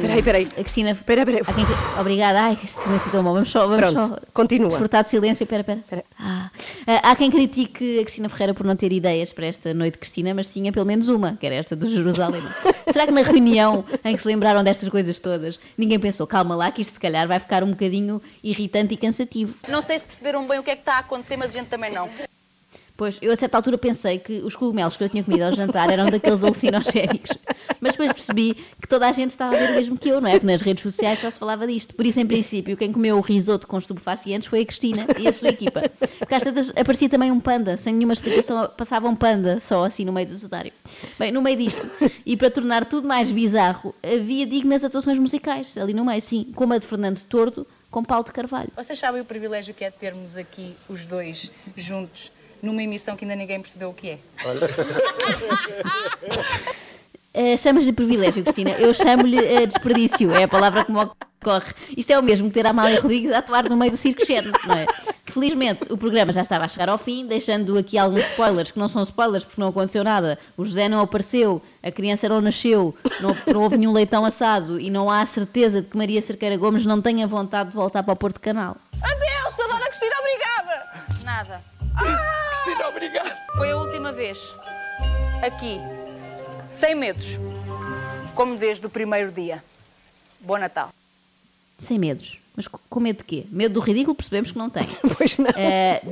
[SPEAKER 2] Peraí, peraí.
[SPEAKER 8] A Cristina.
[SPEAKER 2] Peraí, peraí.
[SPEAKER 8] Há quem... Obrigada. Ai, que silêncio tão bom. Vamos só. Vamos
[SPEAKER 2] Pronto,
[SPEAKER 8] só
[SPEAKER 2] continua.
[SPEAKER 8] Desfrutar de silêncio. Espera, espera. Ah. Ah, Há quem critique a Cristina Ferreira por não ter ideias para esta noite de Cristina, mas tinha pelo menos uma, que era esta do Jerusalém. Será que na reunião em que se lembraram destas coisas todas, ninguém pensou, calma lá, que isto se calhar vai ficar um bocadinho irritante e cansativo?
[SPEAKER 14] Não sei se perceberam bem o que é que está a acontecer, mas a gente também não.
[SPEAKER 8] Pois, eu a certa altura pensei que os cogumelos que eu tinha comido ao jantar eram daqueles alucinogénicos. Mas depois percebi que toda a gente estava a ver o mesmo que eu, não é? Porque nas redes sociais só se falava disto. Por isso, em princípio, quem comeu o risoto com estupefacientes foi a Cristina e a sua equipa. Porque às tantas aparecia também um panda, sem nenhuma explicação, passava um panda só assim no meio do cenário. Bem, no meio disto, e para tornar tudo mais bizarro, havia dignas atuações musicais, ali no meio, sim, como a de Fernando Tordo com Paulo de Carvalho.
[SPEAKER 20] Vocês sabem o privilégio que é termos aqui os dois juntos numa emissão que ainda ninguém percebeu o que é?
[SPEAKER 8] Uh, Chamas-lhe privilégio, Cristina. Eu chamo-lhe uh, desperdício. É a palavra que me ocorre. Isto é o mesmo que ter a Amália Rodrigues a atuar no meio do circo Xerno, não é? Felizmente o programa já estava a chegar ao fim, deixando aqui alguns spoilers, que não são spoilers porque não aconteceu nada. O José não apareceu, a criança não nasceu, não, não houve nenhum leitão assado e não há a certeza de que Maria Cerqueira Gomes não tenha vontade de voltar para o Porto Canal.
[SPEAKER 14] Adeus, dona Cristina, obrigada! Nada.
[SPEAKER 19] Obrigado.
[SPEAKER 14] Foi a última vez. Aqui. Sem medos. Como desde o primeiro dia. Bom Natal.
[SPEAKER 8] Sem medos. Mas co- com medo de quê? Medo do ridículo, percebemos que não tem.
[SPEAKER 2] pois não.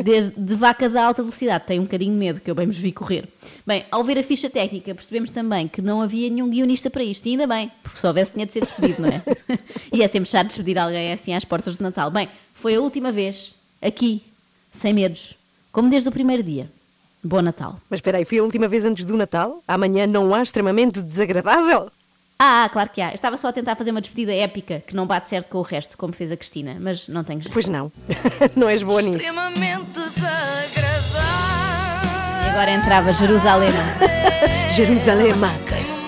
[SPEAKER 8] desde, de vacas a alta velocidade, tem um bocadinho de medo, que eu bem vos vi correr. Bem, ao ver a ficha técnica, percebemos também que não havia nenhum guionista para isto. E ainda bem, porque se houvesse, tinha de ser despedido, não é? e é sempre chato despedir alguém assim às portas de Natal. Bem, foi a última vez, aqui, sem medos, como desde o primeiro dia. Bom Natal.
[SPEAKER 2] Mas espera aí, foi a última vez antes do Natal? Amanhã não há extremamente desagradável?
[SPEAKER 8] Ah, claro que há. Eu estava só a tentar fazer uma despedida épica que não bate certo com o resto, como fez a Cristina, mas não tenho jeito.
[SPEAKER 2] Pois não. não és boa nisso.
[SPEAKER 12] Extremamente desagradável.
[SPEAKER 8] E agora entrava Jerusalém.
[SPEAKER 2] Jerusalema.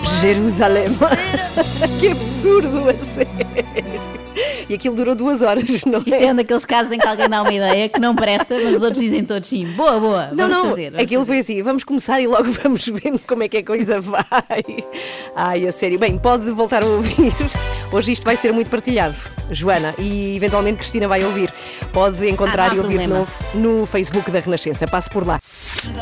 [SPEAKER 2] Jerusalema. que absurdo, a sério. E aquilo durou duas horas, não
[SPEAKER 8] Isto é um daqueles casos em que alguém dá uma ideia que não presta, mas os outros dizem todos sim. Boa, boa.
[SPEAKER 2] Não,
[SPEAKER 8] vamos
[SPEAKER 2] não,
[SPEAKER 8] fazer.
[SPEAKER 2] aquilo
[SPEAKER 8] fazer.
[SPEAKER 2] foi assim, vamos começar e logo vamos vendo como é que a coisa vai. Ai, a sério. Bem, pode voltar a ouvir. Hoje isto vai ser muito partilhado, Joana, e eventualmente Cristina vai ouvir. Pode encontrar
[SPEAKER 8] Ah,
[SPEAKER 2] e ouvir de novo no Facebook da Renascença. Passe por lá.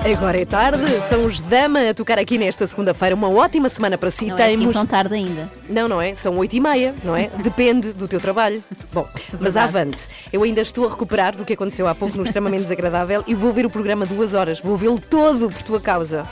[SPEAKER 2] Agora é tarde, são os Dama a tocar aqui nesta segunda-feira. Uma ótima semana para si.
[SPEAKER 8] Não é assim
[SPEAKER 2] Temos...
[SPEAKER 8] tão tarde ainda.
[SPEAKER 2] Não, não é? São oito e meia, não é? Depende do teu trabalho. Bom, mas
[SPEAKER 8] Verdade.
[SPEAKER 2] avante. Eu ainda estou a recuperar do que aconteceu há pouco no extremamente desagradável e vou ver o programa duas horas. Vou vê-lo todo por tua causa.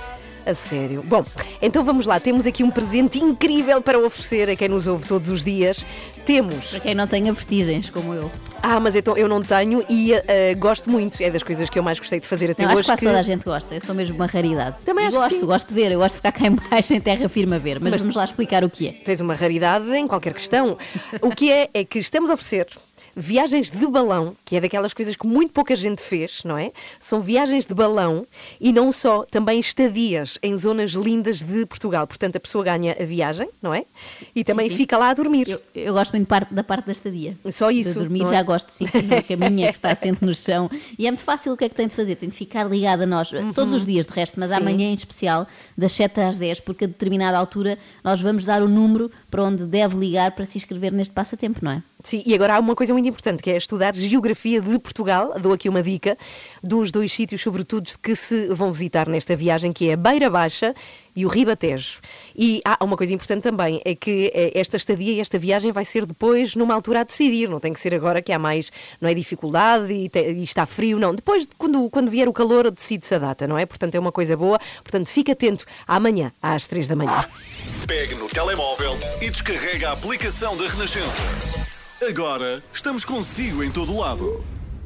[SPEAKER 2] A sério. Bom, então vamos lá. Temos aqui um presente incrível para oferecer a quem nos ouve todos os dias. Temos.
[SPEAKER 8] Para quem não tenha vertigens, como eu.
[SPEAKER 2] Ah, mas então eu não tenho e eh, gosto muito. É das coisas que eu mais gostei de fazer até
[SPEAKER 8] Não, acho
[SPEAKER 2] hoje.
[SPEAKER 8] que quase
[SPEAKER 2] que-
[SPEAKER 8] toda a gente gosta. Eu sou mesmo uma raridade.
[SPEAKER 2] Também acho que
[SPEAKER 8] gosto,
[SPEAKER 2] sim.
[SPEAKER 8] gosto de ver. Eu gosto de ficar cá em baixo em terra firme a ver. Mas,
[SPEAKER 2] Mas-
[SPEAKER 8] vamos lá explicar o que é.
[SPEAKER 2] Tens uma raridade em qualquer questão. O que é, é que estamos a oferecer viagens de balão, que é daquelas coisas que muito pouca gente fez, não é? São viagens de balão e não só, também estadias em zonas lindas de Portugal. Portanto, a pessoa ganha a viagem, não é? E também
[SPEAKER 8] sim.
[SPEAKER 2] fica lá a dormir.
[SPEAKER 8] Eu, eu gosto muito parte- da parte da estadia.
[SPEAKER 2] Só isso,
[SPEAKER 8] De dormir
[SPEAKER 2] é?
[SPEAKER 8] já gosto, sim. sim, No caminho é que está assente no chão. E é muito fácil o que é que tem de fazer. Tem de ficar ligado a nós. Todos os dias, de resto, mas
[SPEAKER 2] Uhum. Sim.
[SPEAKER 8] amanhã em especial, das 7 às 10, porque a determinada altura nós vamos dar o número para onde deve ligar para se inscrever neste passatempo, não é?
[SPEAKER 2] Sim, e agora há uma coisa muito importante que é estudar geografia de Portugal. Dou aqui uma dica dos dois sítios, sobretudo, que se vão visitar nesta viagem, que é a Beira Baixa e o Ribatejo. E há uma coisa importante também, é que eh, esta estadia e esta viagem vai ser depois numa altura a decidir, não tem que ser agora que há mais, não é dificuldade e, te- e está frio, não. Depois, quando, quando vier o calor, decide-se a data, não é? Portanto, é uma coisa boa. Portanto, fique atento amanhã, às três da manhã.
[SPEAKER 1] Pegue no telemóvel e descarrega a aplicação da Renascença. Agora estamos consigo em todo lado.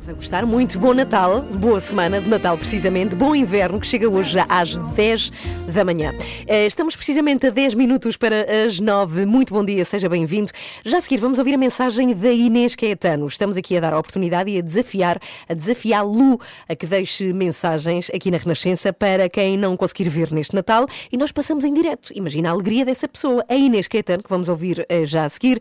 [SPEAKER 2] A gostar muito. Bom Natal, boa semana de Natal, precisamente. Bom inverno, que chega hoje às 10 da manhã. Eh, Estamos precisamente a 10 minutos para as 9. Muito bom dia, seja bem-vindo. Já a seguir, vamos ouvir a mensagem da Inês Caetano. Estamos aqui a dar a oportunidade e a desafiar, a desafiá-lo a que deixe mensagens aqui na Renascença para quem não conseguir ver neste Natal e nós passamos em direto. Imagina a alegria dessa pessoa, a Inês Caetano, que vamos ouvir eh, já a seguir.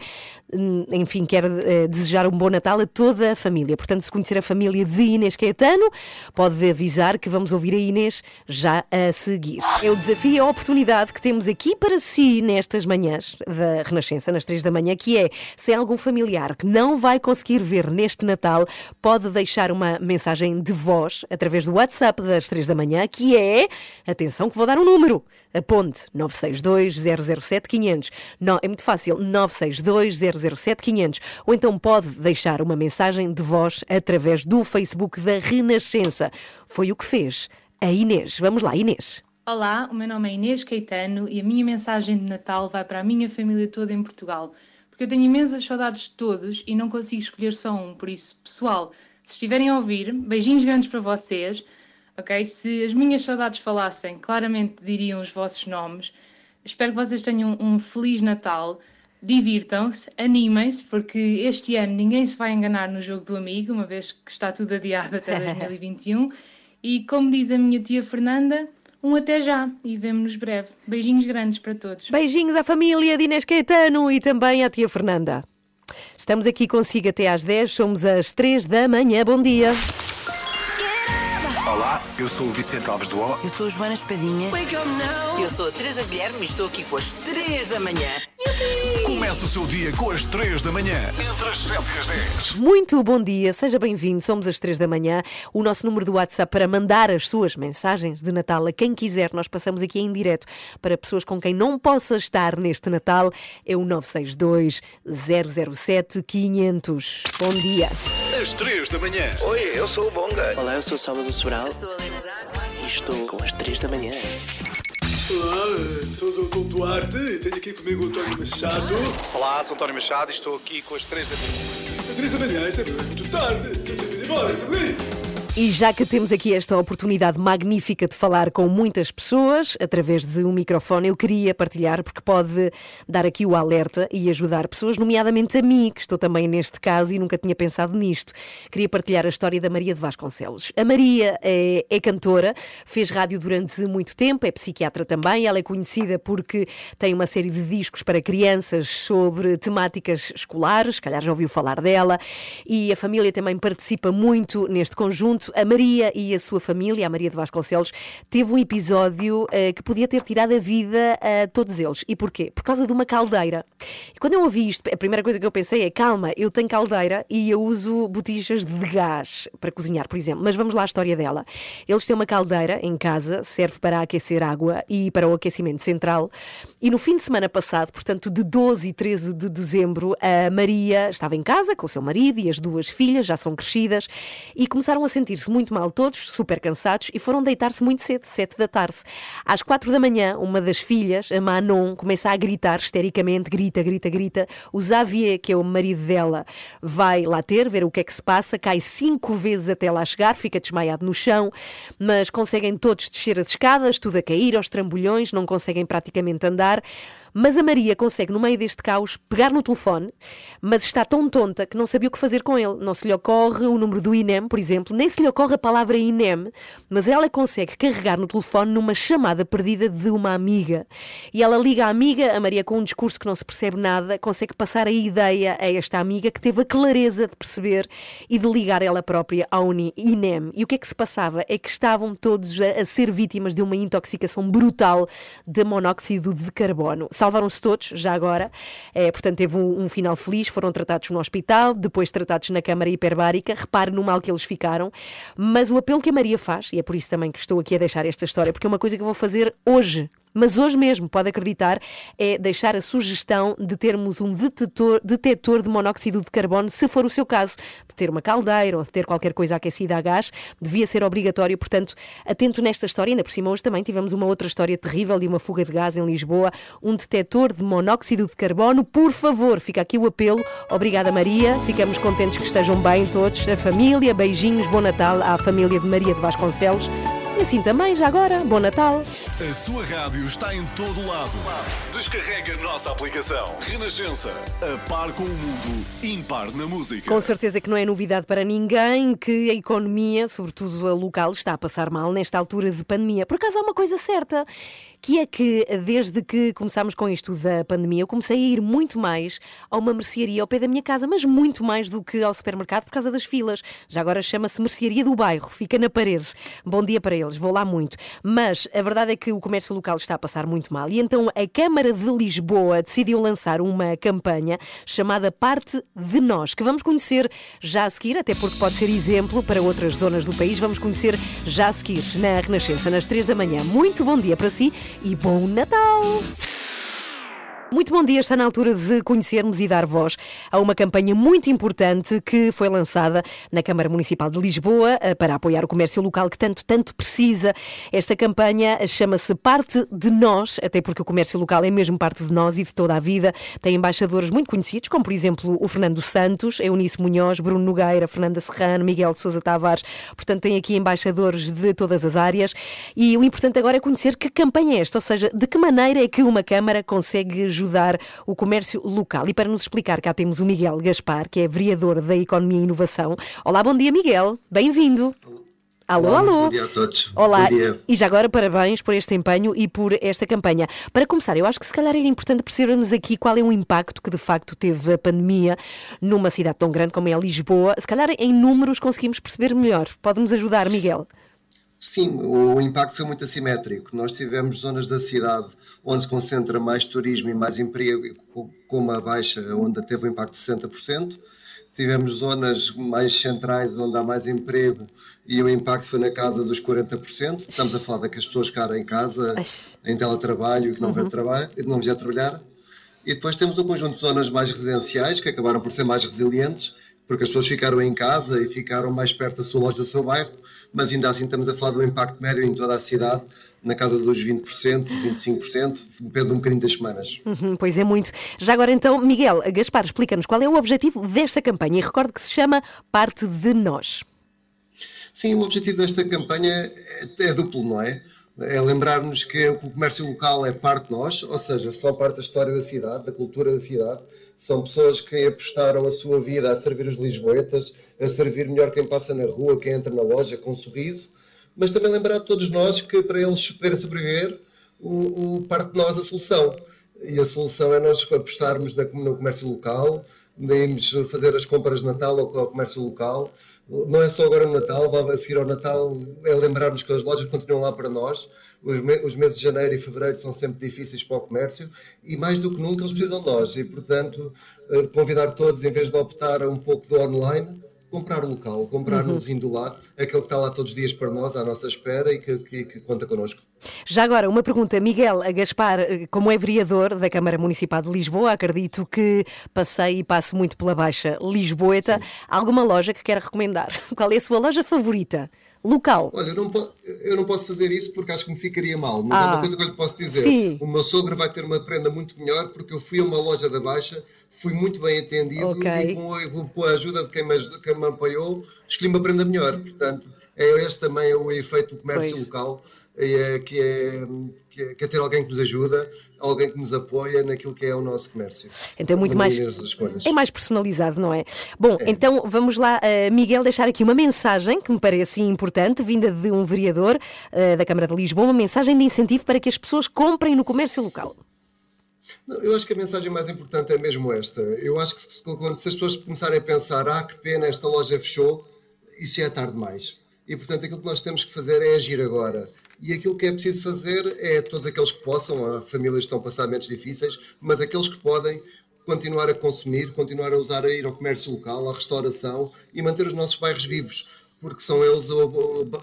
[SPEAKER 2] hum, enfim, quer eh, desejar um bom Natal a toda a família. Portanto, se conhecer a família de Inês Caetano, pode avisar que vamos ouvir a Inês já a seguir. É o desafio e a oportunidade que temos aqui para si nestas manhãs da Renascença, nas três da manhã, que é se algum familiar que não vai conseguir ver neste Natal, pode deixar uma mensagem de voz através do WhatsApp das três da manhã, que é, atenção que vou dar um número, aponte 962 007 500. Não, é muito fácil, 962 007 500. Ou então pode deixar uma mensagem de voz através do Facebook da Renascença. Foi o que fez a Inês. Vamos lá, Inês.
[SPEAKER 21] Olá, o meu nome é Inês Caetano e a minha mensagem de Natal vai para a minha família toda em Portugal, porque eu tenho imensas saudades de todos e não consigo escolher só um, por isso, pessoal, se estiverem a ouvir, beijinhos grandes para vocês, ok? Se as minhas saudades falassem, claramente diriam os vossos nomes. Espero que vocês tenham um Feliz Natal, divirtam-se, animem-se, porque este ano ninguém se vai enganar no jogo do amigo, uma vez que está tudo adiado até 2021. E como diz a minha tia Fernanda, um até já e vemo-nos breve. Beijinhos grandes para todos.
[SPEAKER 2] Beijinhos à família de Inês Caetano e também à tia Fernanda. Estamos aqui consigo até às 10, somos às 3 da manhã. Bom dia.
[SPEAKER 22] Eu sou o Vicente Alves do O.
[SPEAKER 23] Eu sou a Joana Espadinha.
[SPEAKER 5] Eu sou a Teresa Guilherme e estou aqui com as 3 da manhã.
[SPEAKER 1] Começa o seu dia com as 3 da manhã, entre as 7 e as 10.
[SPEAKER 2] Muito bom dia, seja bem-vindo. Somos às 3 da manhã. O nosso número do WhatsApp para mandar as suas mensagens de Natal a quem quiser, nós passamos aqui em direto para pessoas com quem não possa estar neste Natal, é o 962 007 500. Bom dia.
[SPEAKER 1] Às 3 da manhã.
[SPEAKER 22] Oi, eu sou o Bonga.
[SPEAKER 24] Olá, eu sou o Salvador Sobral
[SPEAKER 5] Eu sou a Helena
[SPEAKER 24] e estou com as 3 da manhã.
[SPEAKER 25] Olá, sou o Dr. Duarte e tenho aqui comigo o António Machado.
[SPEAKER 22] Olá, sou António Machado e estou aqui com as 3 da manhã.
[SPEAKER 25] Às três da manhã, isso é muito tarde. Eu tenho de ir embora, sabe?
[SPEAKER 2] E já que temos aqui esta oportunidade magnífica de falar com muitas pessoas através de um microfone, eu queria partilhar, porque pode dar aqui o alerta e ajudar pessoas, nomeadamente a mim, que estou também neste caso e nunca tinha pensado nisto. Queria partilhar a história da Maria de Vasconcelos. A Maria é, é cantora, fez rádio durante muito tempo, é psiquiatra também. Ela é conhecida porque tem uma série de discos para crianças sobre temáticas escolares, se calhar já ouviu falar dela, e a família também participa muito neste conjunto. A Maria e a sua família, a Maria de Vasconcelos, teve um episódio eh, que podia ter tirado a vida a todos eles. E porquê? Por causa de uma caldeira. E quando eu ouvi isto, a primeira coisa que eu pensei é: calma, eu tenho caldeira e eu uso botijas de gás para cozinhar, por exemplo. Mas vamos lá à história dela. Eles têm uma caldeira em casa, serve para aquecer água e para o aquecimento central. E no fim de semana passado, portanto, de 12 e 13 de dezembro, a Maria estava em casa com o seu marido e as duas filhas, já são crescidas, e começaram a sentir-se muito mal todos, super cansados, e foram deitar-se muito cedo, 7 da tarde. Às 4 da manhã, uma das filhas, a Manon, começa a gritar histericamente, grita, grita, grita. O Xavier, que é o marido dela, vai lá ter, ver o que é que se passa, cai cinco vezes até lá chegar, fica desmaiado no chão, mas conseguem todos descer as escadas, tudo a cair aos trambolhões, não conseguem praticamente andar. Mas a Maria consegue, no meio deste caos, pegar no telefone, mas está tão tonta que não sabia o que fazer com ele. Não se lhe ocorre o número do INEM, por exemplo, nem se lhe ocorre a palavra INEM, mas ela consegue carregar no telefone numa chamada perdida de uma amiga. E ela liga à amiga, a Maria, com um discurso que não se percebe nada, consegue passar a ideia a esta amiga que teve a clareza de perceber e de ligar ela própria ao INEM. E o que é que se passava? É que estavam todos a ser vítimas de uma intoxicação brutal de monóxido de carbono. Salvaram-se todos, já agora, é, portanto teve um, um final feliz, foram tratados no hospital, depois tratados na câmara hiperbárica, repare no mal que eles ficaram, mas o apelo que a Maria faz, e é por isso também que estou aqui a deixar esta história, porque é uma coisa que eu vou fazer hoje, mas hoje mesmo, pode acreditar, é deixar a sugestão de termos um detetor, detetor de monóxido de carbono, se for o seu caso, de ter uma caldeira ou de ter qualquer coisa aquecida a gás, devia ser obrigatório. Portanto, atento nesta história, ainda por cima hoje também tivemos uma outra história terrível de uma fuga de gás em Lisboa, um detetor de monóxido de carbono. Por favor, fica aqui o apelo. Obrigada, Maria. Ficamos contentes que estejam bem todos, a família. Beijinhos, bom Natal à família de Maria de Vasconcelos. E assim também, já agora, bom Natal.
[SPEAKER 1] A sua rádio está em todo lado. Descarrega a nossa aplicação. Renascença. A par com o mundo. Impar na música.
[SPEAKER 2] Com certeza que não é novidade para ninguém que a economia, sobretudo a local, está a passar mal nesta altura de pandemia. Por acaso há uma coisa certa, que é que desde que começámos com isto da pandemia, eu comecei a ir muito mais a uma mercearia ao pé da minha casa, mas muito mais do que ao supermercado por causa das filas. Já agora chama-se Mercearia do Bairro, fica na parede. Bom dia para eles, vou lá muito. Mas a verdade é que o comércio local está a passar muito mal e então a Câmara de Lisboa decidiu lançar uma campanha chamada Parte de Nós, que vamos conhecer já a seguir, até porque pode ser exemplo para outras zonas do país. Vamos conhecer já a seguir na Renascença, nas três da manhã. Muito bom dia para si e bom Natal! Muito bom dia, está na altura de conhecermos e dar voz a uma campanha muito importante que foi lançada na Câmara Municipal de Lisboa eh, para apoiar o comércio local que tanto, tanto precisa. Esta campanha chama-se Parte de Nós, até porque o comércio local é mesmo parte de nós e de toda a vida. Tem embaixadores muito conhecidos, como por exemplo o Fernando Santos, Eunice Munhoz, Bruno Nogueira, Fernanda Serrano, Miguel Sousa Tavares. Portanto, tem aqui embaixadores de todas as áreas. E o importante agora é conhecer que campanha é esta, ou seja, de que maneira é que uma Câmara consegue ajudar o comércio local. E para nos explicar, cá temos o Miguel Gaspar, que é vereador da Economia e Inovação. Olá, bom dia, Miguel. Bem-vindo. Alô,
[SPEAKER 26] Olá,
[SPEAKER 2] alô.
[SPEAKER 26] Bom dia a todos.
[SPEAKER 2] Olá,
[SPEAKER 26] Bom dia.
[SPEAKER 2] e já agora parabéns por este empenho e por esta campanha. Para começar, eu acho que se calhar era importante percebermos aqui qual é o impacto que de facto teve a pandemia numa cidade tão grande como é Lisboa. Se calhar em números conseguimos perceber melhor. Pode-nos ajudar, Miguel?
[SPEAKER 26] Sim, o impacto foi muito assimétrico. Nós tivemos zonas da cidade onde se concentra mais turismo e mais emprego, como a Baixa, onde teve um impacto de 60%. Tivemos zonas mais centrais onde há mais emprego e o impacto foi na casa dos 40%. Estamos a falar de que as pessoas ficaram em casa, em teletrabalho, que não,
[SPEAKER 27] Uhum.
[SPEAKER 26] trabalhar, não vieram trabalhar. E depois temos um conjunto de zonas mais residenciais que acabaram por ser mais resilientes, porque as pessoas ficaram em casa e ficaram mais perto da sua loja, do seu bairro, mas ainda assim estamos a falar do impacto médio em toda a cidade, na casa dos 20%, 25%, depende um bocadinho das semanas.
[SPEAKER 2] Uhum, pois é muito. Já agora então, Miguel Gaspar, explica-nos qual é o objetivo desta campanha e recordo que se chama Parte de Nós.
[SPEAKER 26] Sim, o objetivo desta campanha é, é duplo, não é? É lembrar-nos que o comércio local é parte de nós, ou seja, só parte da história da cidade, da cultura da cidade. São pessoas que apostaram a sua vida a servir os lisboetas, a servir melhor quem passa na rua, quem entra na loja com um sorriso. Mas também lembrar a todos nós que para eles poderem sobreviver, o, o parte de nós a solução. E a solução é nós apostarmos na- no comércio local, irmos fazer as compras de Natal ao, comércio local. Não é só agora no Natal, vai a seguir ao Natal, é lembrar-nos que as lojas continuam lá para nós. Os, me- os meses de janeiro e fevereiro são sempre difíceis para o comércio e mais do que nunca eles precisam de nós. E, portanto, eh, convidar todos, em vez de optar um pouco do online, comprar o local, comprar
[SPEAKER 2] Uhum.
[SPEAKER 26] no vizinho do lado, aquele que está lá todos os dias para nós, à nossa espera e que, que- que conta connosco.
[SPEAKER 2] Já agora, uma pergunta. Miguel Gaspar, eh, como é vereador da Câmara Municipal de Lisboa, acredito que passei e passo muito pela Baixa Lisboeta. Há alguma loja que quer recomendar? Qual é a sua loja favorita? Local?
[SPEAKER 26] Olha, eu não, po- eu não posso fazer isso porque acho que me ficaria mal, mas
[SPEAKER 2] Ah,
[SPEAKER 26] é uma coisa que eu lhe posso dizer.
[SPEAKER 2] sim.
[SPEAKER 26] O meu sogro vai ter uma prenda muito melhor porque eu fui a uma loja da Baixa, fui muito bem atendido
[SPEAKER 2] Ok.
[SPEAKER 26] e com a, com a ajuda de quem me, aj- quem me apoiou, escolhi uma prenda melhor. Portanto, é este também o efeito do comércio
[SPEAKER 2] Pois.
[SPEAKER 26] local, é, que, é, que, é, que é ter alguém que nos ajuda, alguém que nos apoia naquilo que é o nosso comércio.
[SPEAKER 2] Então é muito mais. É mais personalizado, não é? Bom, então vamos lá, eh, Miguel, deixar aqui uma mensagem que me parece importante, vinda de um vereador eh, da Câmara de Lisboa, uma mensagem de incentivo para que as pessoas comprem no comércio local.
[SPEAKER 26] Não, eu acho que a mensagem mais importante é mesmo esta. Eu acho que quando, se as pessoas começarem a pensar, ah, que pena, esta loja fechou, isso já é tarde demais. E portanto aquilo que nós temos que fazer é agir agora. E aquilo que é preciso fazer é todos aqueles que possam, há famílias que estão a passar momentos difíceis, mas aqueles que podem continuar a consumir, continuar a usar a ir ao comércio local, à restauração e manter os nossos bairros vivos, porque são eles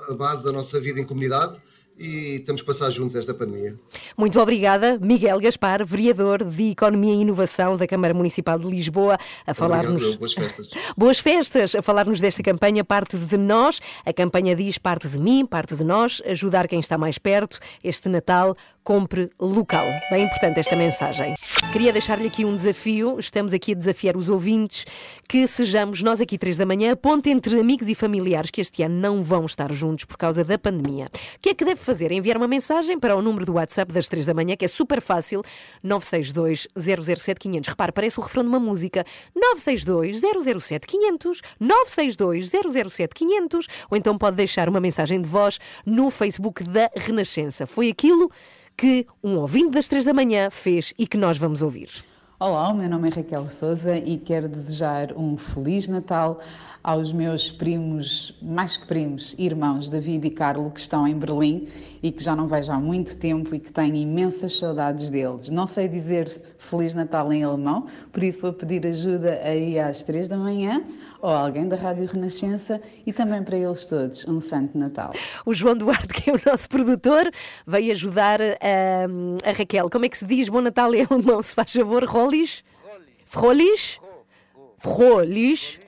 [SPEAKER 26] a, base da nossa vida em comunidade e estamos a passar juntos esta pandemia.
[SPEAKER 2] Muito obrigada, Miguel Gaspar, vereador de Economia e Inovação da Câmara Municipal de Lisboa, a falar-nos.
[SPEAKER 26] Boas festas.
[SPEAKER 2] Boas festas! A falar-nos desta campanha Parte de Nós. A campanha diz parte de mim, parte de nós, ajudar quem está mais perto. Este Natal, compre local. Bem importante esta mensagem. Queria deixar-lhe aqui um desafio. Estamos aqui a desafiar os ouvintes que sejamos nós aqui três da manhã, ponte entre amigos e familiares que este ano não vão estar juntos por causa da pandemia. O que é que deve fazer? Enviar uma mensagem para o número do WhatsApp das três da manhã, que é super fácil, 962 007 500. Repare, parece o refrão de uma música. 962 007 500, 962 007 500, ou então pode deixar uma mensagem de voz no Facebook da Renascença. Foi aquilo que um ouvinte das três da manhã fez e que nós vamos ouvir.
[SPEAKER 27] Olá, o meu nome é Raquel Souza e quero desejar um Feliz Natal aos meus primos, mais que primos, irmãos David e Carlo, que estão em Berlim e que já não vejo há muito tempo e que tenho imensas saudades deles. Não sei dizer Feliz Natal em alemão, por isso vou pedir ajuda aí às três da manhã ou alguém da Rádio Renascença e também para eles todos um Santo Natal.
[SPEAKER 2] O João Duarte, que é o nosso produtor, veio ajudar a, a Raquel. Como é que se diz Bom Natal em alemão? Se faz favor, Rollis? Rollis? Rollis?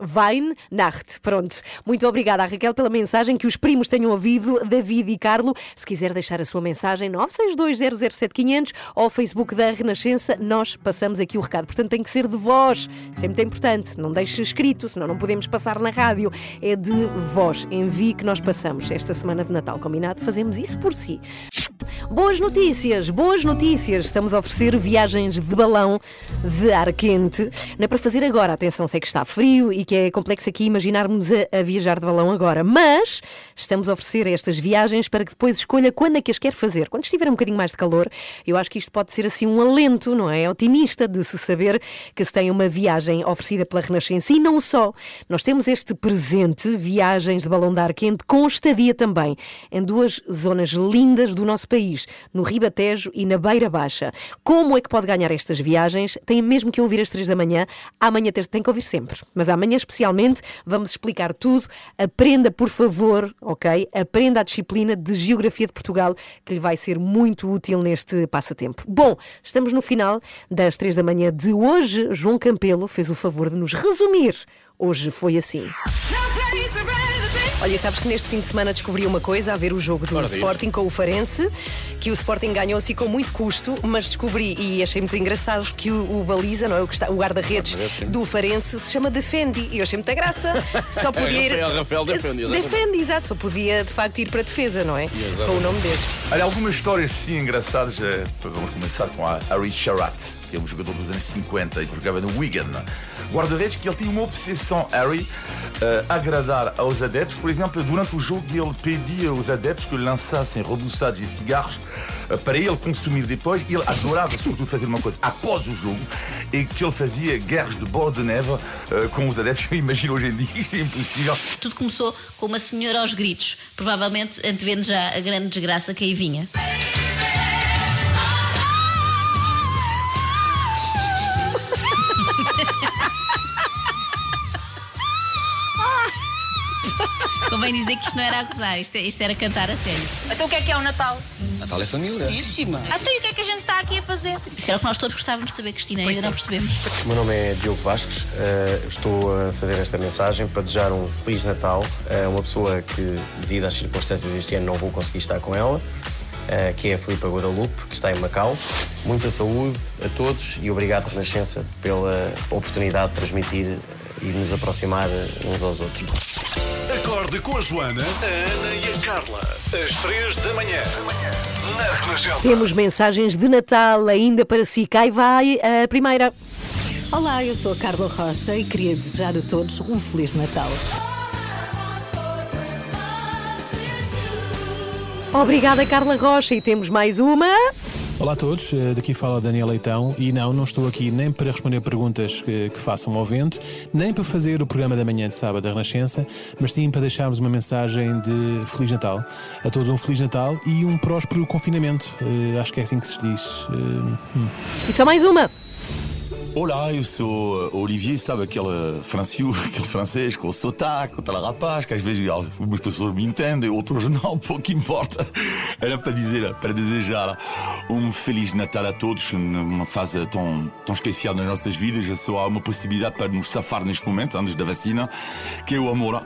[SPEAKER 2] Weihnacht. Pronto. Muito obrigada, Raquel, pela mensagem. Que os primos tenham ouvido, David e Carlo. Se quiser deixar a sua mensagem, 962007500 ou Facebook da Renascença, nós passamos aqui o recado. Portanto, tem que ser de voz. Isso é importante. Não deixe escrito, senão não podemos passar na rádio. É de voz. Envie que nós passamos esta semana de Natal. Combinado? Fazemos isso por si. Boas notícias, boas notícias. Estamos a oferecer viagens de balão de ar quente. Não é para fazer agora, atenção, sei que está frio e que é complexo aqui imaginarmos a, a viajar de balão agora, mas estamos a oferecer estas viagens para que depois escolha quando é que as quer fazer. Quando estiver um bocadinho mais de calor, eu acho que isto pode ser assim um alento, não é? Otimista de se saber que se tem uma viagem oferecida pela Renascença e não só. Nós temos este presente, viagens de balão de ar quente, com estadia também, em duas zonas lindas do nosso país, no Ribatejo e na Beira Baixa. Como é que pode ganhar estas viagens? Tem mesmo que ouvir às três da manhã. Amanhã tem que ouvir sempre, mas amanhã especialmente vamos explicar tudo. Aprenda, por favor, ok? Aprenda a disciplina de Geografia de Portugal, que lhe vai ser muito útil neste passatempo. Bom, estamos no final das três da manhã de hoje. João Campelo fez o favor de nos resumir. Hoje foi assim. Olha, sabes que neste fim de semana descobri uma coisa a ver o jogo do
[SPEAKER 28] Ora, diz.
[SPEAKER 2] Sporting com o Farense, que o Sporting ganhou assim com muito custo, mas descobri e achei muito engraçado que o, o baliza, não é? O, que está- o guarda-redes do Farense se chama Defendi e eu achei muita graça. Só podia ir.
[SPEAKER 28] Rafael, Rafael Defendi, exatamente.
[SPEAKER 2] Defendi, exato, só podia de facto ir para a defesa, não é? Com o nome desses.
[SPEAKER 9] Olha, algumas histórias sim engraçadas. eh, Vamos começar com a Harry Charat, que é um jogador dos anos 50 e que jogava no Wigan. Guarda-redes que ele tinha uma obsessão, Harry, eh, agradar aos adeptos. Por exemplo, durante o jogo ele pedia aos adeptos que lançassem rebuçados e cigarros eh, para ele consumir depois. Ele adorava, sobretudo, fazer uma coisa após o jogo e que ele fazia guerras de bola de neve eh, com os adeptos. Eu imagino hoje em dia isto é impossível.
[SPEAKER 8] Tudo começou com uma senhora aos gritos, provavelmente antevendo já a grande desgraça que aí vinha. Convém dizer que isto não era a gozar, isto, isto era cantar a sério.
[SPEAKER 14] Então o que é que é o Natal?
[SPEAKER 12] Natal é família.
[SPEAKER 8] Belíssima.
[SPEAKER 14] Então e o que é que a gente está aqui a fazer?
[SPEAKER 8] Isso era o que nós todos gostávamos de saber, Cristina,
[SPEAKER 11] Pois
[SPEAKER 8] ainda não
[SPEAKER 11] sim.
[SPEAKER 8] percebemos.
[SPEAKER 11] O meu nome é Diogo Vasques, eh, estou a fazer esta mensagem para desejar um Feliz Natal a uma pessoa que, devido às circunstâncias este ano, não vou conseguir estar com ela, eh, que é a Filipa Guadalupe, que está em Macau. Muita saúde a todos e obrigado, Renascença, pela oportunidade de transmitir e de nos aproximar uns aos outros.
[SPEAKER 1] Acorde com a Joana, a Ana e a Carla. Às três da manhã. Na Renascença.
[SPEAKER 2] Temos mensagens de Natal ainda para si. Cá vai a primeira.
[SPEAKER 5] Olá, eu sou a Carla Rocha e queria desejar a todos um Feliz Natal.
[SPEAKER 2] Obrigada, Carla Rocha. E temos mais uma.
[SPEAKER 29] Olá a todos, eh, daqui fala Daniel Leitão e não, não estou aqui nem para responder perguntas que, que façam ao vento, nem para fazer o programa da manhã de sábado da Renascença, mas sim para deixarmos uma mensagem de Feliz Natal. A todos um Feliz Natal e um próspero confinamento. Eh, acho que é assim que se diz. Eh, hum.
[SPEAKER 2] E só mais uma.
[SPEAKER 9] Olá, eu sou Olivier, sabe aquele francês, aquele francês com o sotaque, com aquele rapaz, que às vezes algumas pessoas me entendem, outros não, pouco importa. Era para dizer, para desejar um Feliz Natal a todos, numa fase tão, tão especial nas nossas vidas. Só há uma possibilidade para nos safar neste momento, antes da vacina, que é o amor.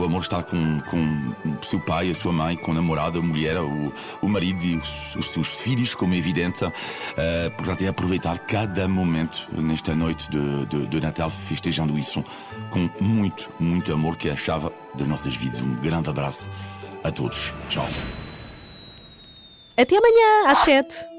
[SPEAKER 9] O amor estar com, com o seu pai, a sua mãe, com a namorada, a mulher, o, o marido e os, os seus filhos, como é evidente. Uh, portanto, é aproveitar cada momento nesta noite de, de, de, Natal, festejando isso com muito, muito amor, que é a chave das nossas vidas. Um grande abraço a todos. Tchau.
[SPEAKER 2] Até amanhã, às 7.